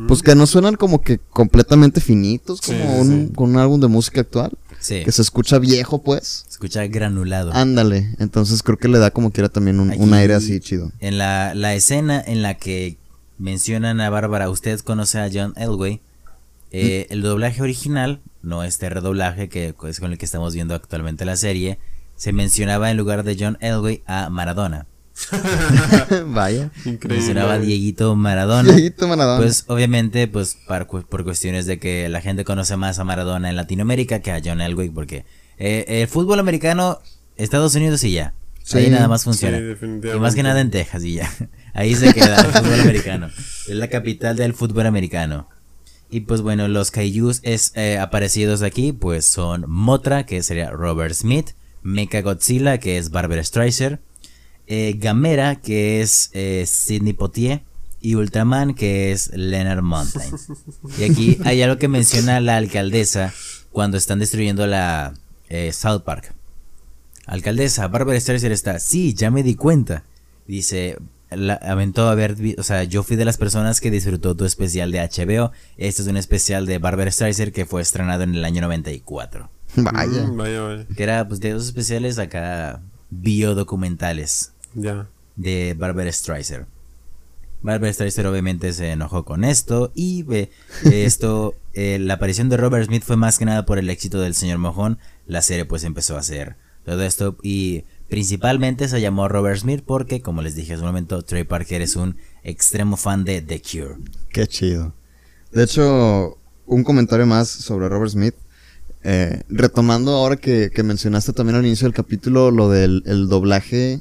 Pues que no suenan como que completamente finitos, como un, con un álbum de música actual. Que se escucha viejo, pues. Se escucha granulado. Ándale. Entonces creo que le da como quiera también un, aire así chido. En la, la, escena en la que mencionan a Bárbara, usted conoce a John Elway. Eh, el doblaje original, no este redoblaje que es con el que estamos viendo actualmente la serie, se mencionaba en lugar de John Elway a Maradona. Vaya. Increíble. Mencionaba Dieguito Maradona. Dieguito Maradona. Pues obviamente, pues por cuestiones de que la gente conoce más a Maradona en Latinoamérica que a John Elway, porque eh, el fútbol americano, Estados Unidos y ya. Ahí nada más funciona. y más que nada en Texas y ya. Ahí se queda el fútbol americano. Es la capital del fútbol americano. Y pues bueno, los kaijus es, eh, aparecidos aquí pues son Motra, que sería Robert Smith, Mecha Godzilla, que es Barbara Streisand, eh, Gamera, que es eh, Sidney Potier, y Ultraman, que es Leonard Mountain. Y aquí hay algo que menciona la alcaldesa cuando están destruyendo la eh, South Park. Alcaldesa, Barbara Streisand está, sí, ya me di cuenta. Dice, la, aventó a ver, o sea, yo fui de las personas que disfrutó tu especial de HBO. Este es un especial de Barbara Streisand que fue estrenado en el año 94. Vaya. Mm, vaya, vaya. Que era pues de esos especiales acá biodocumentales. Ya. De Barbara Streisand. Barbara Streisand obviamente se enojó con esto y esto, eh, la aparición de Robert Smith fue más que nada por el éxito del señor Mojón. La serie pues empezó a hacer todo esto y principalmente se llamó Robert Smith porque, como les dije hace un momento, Trey Parker es un extremo fan de The Cure. Qué chido. De hecho, un comentario más sobre Robert Smith. Eh, retomando ahora que, mencionaste también al inicio del capítulo lo del doblaje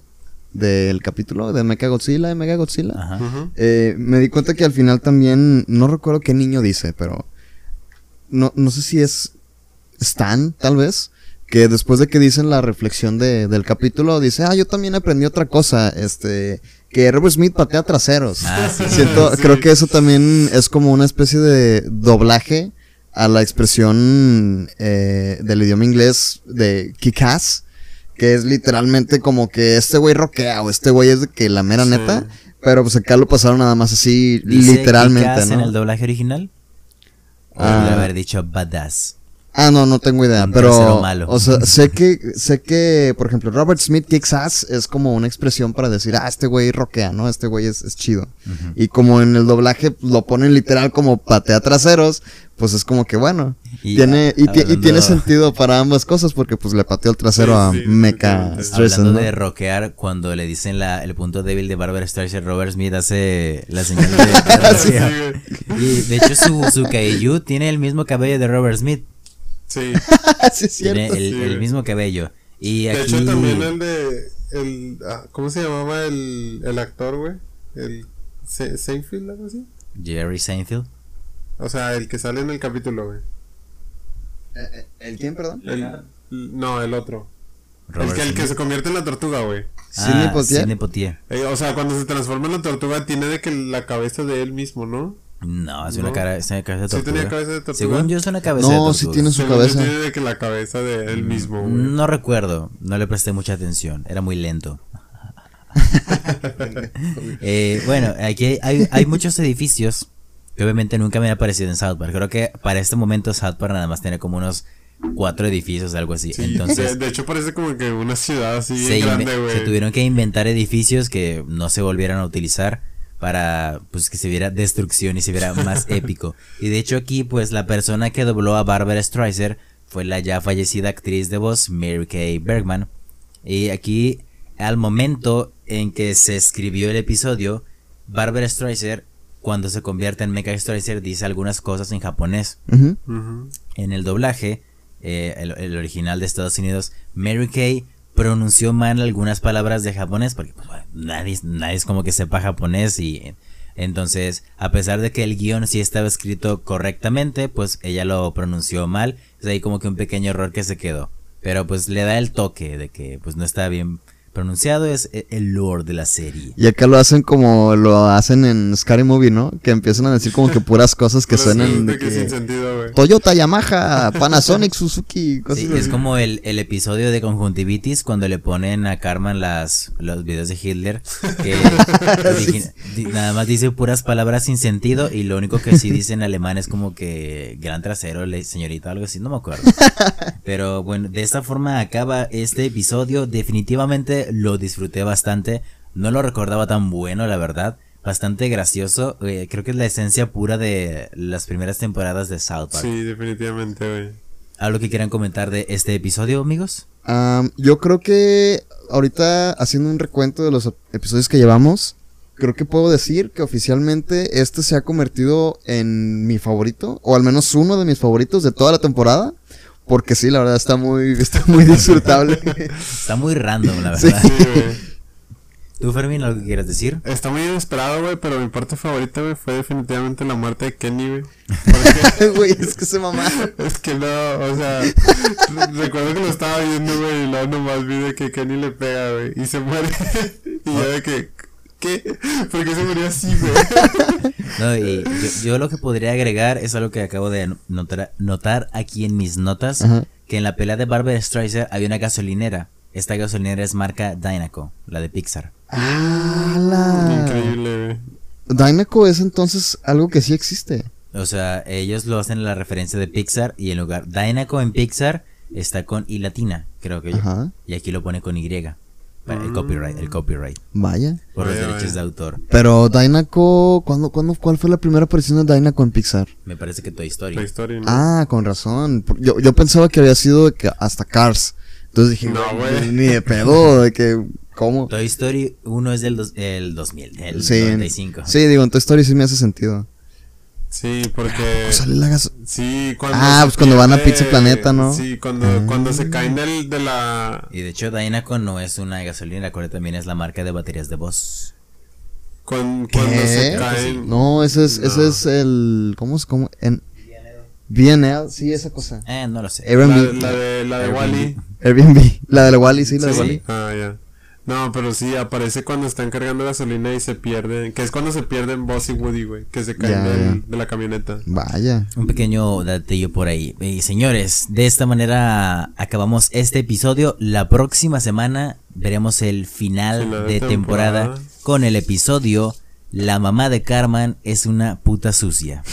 del capítulo de Mega Godzilla, de Mega Godzilla. Eh, me di cuenta que al final también, no recuerdo qué niño dice, pero no, no sé si es Stan, tal vez, que después de que dicen la reflexión de, del capítulo, dice, ah, yo también aprendí otra cosa, este, que Robert Smith patea traseros. Ah, Siento, creo que eso también es como una especie de doblaje a la expresión eh, del idioma inglés de kick-ass, que es literalmente como que este güey roquea o este güey es de que la mera neta, pero pues acá lo pasaron nada más así, literalmente, ¿no? en el doblaje original? O ah. haber dicho badass. Ah, no, no tengo idea, pero o sea, sé que sé que por ejemplo Robert Smith kicks ass es como una expresión para decir, "Ah, este güey roquea, ¿no? Este güey es, es chido." Y como en el doblaje lo ponen literal como patea traseros, pues es como que bueno, y, tiene y, tiene sentido para ambas cosas porque pues le pateó el trasero a Mecha Streisand. Hablando de rockear, cuando le dicen la, el punto débil de Barbara Streisand, Robert Smith hace la señal de, Y de hecho su su tiene el mismo cabello de Robert Smith. Sí. sí, es cierto. Tiene el, mismo cabello. Y de hecho, también el de. El, ah, ¿Cómo se llamaba el, el actor, güey? El. Seinfeld, algo así. Jerry Seinfeld. O sea, el que sale en el capítulo, güey. Eh, eh, ¿El quién, perdón? no, el otro. el que, el que se convierte en la tortuga, güey. Ah, Sidney Potier. Eh, o sea, cuando se transforma en la tortuga tiene de que la cabeza de él mismo, ¿no? No, es una, cara, es una cabeza de tortuga. Sí tenía cabeza de tortuga. Según yo es una cabeza de tortuga. No, sí tiene su cabeza. Tiene de que la cabeza de él mm, mismo, güey. No recuerdo, no le presté mucha atención, era muy lento. eh, bueno, aquí hay, hay muchos edificios que obviamente nunca me ha aparecido en South Park. Creo que para este momento South Park nada más tiene como unos cuatro edificios, algo así. Entonces, de, hecho parece como que una ciudad así se, grande, se tuvieron que inventar edificios que no se volvieran a utilizar para pues que se viera destrucción y se viera más épico. Y de hecho aquí pues la persona que dobló a Barbara Streisand fue la ya fallecida actriz de voz Mary Kay Bergman. Y aquí al momento en que se escribió el episodio, Barbara Streisand cuando se convierte en Mecha Streisand dice algunas cosas en japonés. En el doblaje eh, el, original de Estados Unidos, Mary Kay pronunció mal algunas palabras de japonés, porque pues, nadie, nadie es como que sepa japonés y entonces, a pesar de que el guion sí estaba escrito correctamente, pues ella lo pronunció mal, es ahí como que un pequeño error que se quedó. Pero pues le da el toque de que pues no está bien pronunciado es e, el lore de la serie. Y acá lo hacen como lo hacen en Scary Movie, ¿no? Que empiezan a decir como que puras cosas que suenan de que, sin sentido, Toyota, Yamaha, Panasonic, Suzuki, cosas sí, Es como el, el, episodio de conjuntivitis cuando le ponen a Carmen las los videos de Hitler que nada más dice puras palabras sin sentido y lo único que sí dice en alemán es como que gran trasero, señorita, algo así, no me acuerdo. Pero bueno, de esta forma acaba este episodio definitivamente lo disfruté bastante. No lo recordaba tan bueno, la verdad. Bastante gracioso. Eh, creo que es la esencia pura de las primeras temporadas de South Park. Sí, definitivamente, güey. ¿Algo que quieran comentar de este episodio, amigos? yo creo que ahorita haciendo un recuento de los episodios que llevamos, creo que puedo decir que oficialmente este se ha convertido en mi favorito, o al menos uno de mis favoritos de toda la temporada. Porque sí, la verdad está muy, está muy disfrutable. está muy random, la verdad. Sí, güey. ¿Tú, Fermín, algo que quieras decir? Está muy inesperado, güey, pero mi parte favorita, güey, fue definitivamente la muerte de Kenny, güey. Güey, es que se mamá. Es que no, o sea, recuerdo que lo estaba viendo, güey, y luego nomás vi de que Kenny le pega, güey, y se muere. y ya de que, ¿qué? ¿Por qué se murió así, güey? No, y yo, lo que podría agregar es algo que acabo de notar, notar aquí en mis notas, que en la pelea de Barbara Streisand había una gasolinera. Esta gasolinera es marca Dynaco, la de Pixar. ¡Ah! Increíble. Dynaco es entonces algo que sí existe. O sea, ellos lo hacen en la referencia de Pixar y en lugar Dynaco en Pixar está con I latina, creo que yo. Y aquí lo pone con Y el copyright, el copyright. Vaya. Por los derechos de autor. Pero Dynaco, ¿cuándo, cuándo, ¿cuál fue la primera aparición de Dynaco en Pixar? Me parece que Toy Story. Toy Story Ah, con razón. Yo, yo pensaba que había sido hasta Cars. Entonces dije, no, güey. Ni de pedo, de que, ¿cómo? Toy Story 1 es del el 2000, el sí, 95. Sí, digo, en Toy Story sí me hace sentido. Sí, porque. sale la gas... Sí, cuando. Ah, pues cuando van a Pizza Planeta, ¿no? Sí, cuando, ah. cuando se caen del, de la. Y de hecho, Dynaco no es una gasolina, la también es la marca de baterías de voz. Con, cuando se caen. No, ese es, ese es el. ¿Cómo es? ¿Cómo? En. BNL, sí, esa cosa. Eh, no lo sé. Airbnb. La, de, la de Wally. Airbnb. La de la Wally, sí, la de Wally. Ah, ya. No, pero sí, aparece cuando están cargando gasolina y se pierden. Que es cuando se pierden Boss y Woody, güey. Que se caen de la camioneta. Vaya. Un pequeño datillo por ahí. Y señores, de esta manera acabamos este episodio. La próxima semana veremos el final, de, temporada. con el episodio La mamá de Carmen es una puta sucia.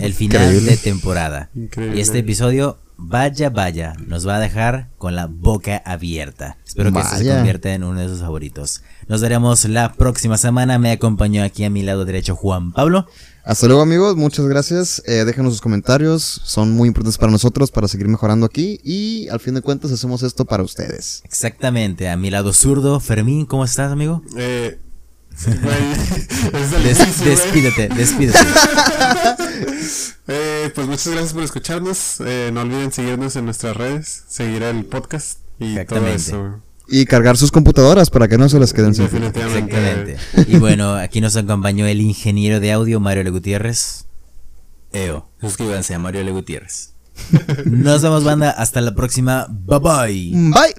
el final de temporada. Increíble. Y este episodio vaya, vaya, nos va a dejar con la boca abierta. Espero que se convierta en uno de sus favoritos. Nos veremos la próxima semana. Me acompañó aquí a mi lado derecho Juan Pablo. Hasta luego amigos, muchas gracias. Eh, déjenos sus comentarios, son muy importantes para nosotros para seguir mejorando aquí y al fin de cuentas hacemos esto para ustedes. Exactamente, a mi lado zurdo, Fermín, ¿cómo estás amigo? Eh, despídete, despídete. Eh, pues muchas gracias por escucharnos. Eh, no olviden seguirnos en nuestras redes, seguir el podcast y todo eso. Y cargar sus computadoras para que no se las queden sin Exactamente. Y bueno, aquí nos acompañó el ingeniero de audio Mario Le Gutiérrez. Eo, suscríbanse a Mario Le Gutiérrez. Nos vemos, banda. Hasta la próxima. Bye bye. Bye.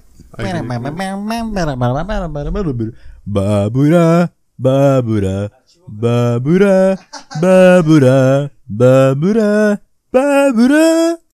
Babura, babura, babura, babura. Babura, babura.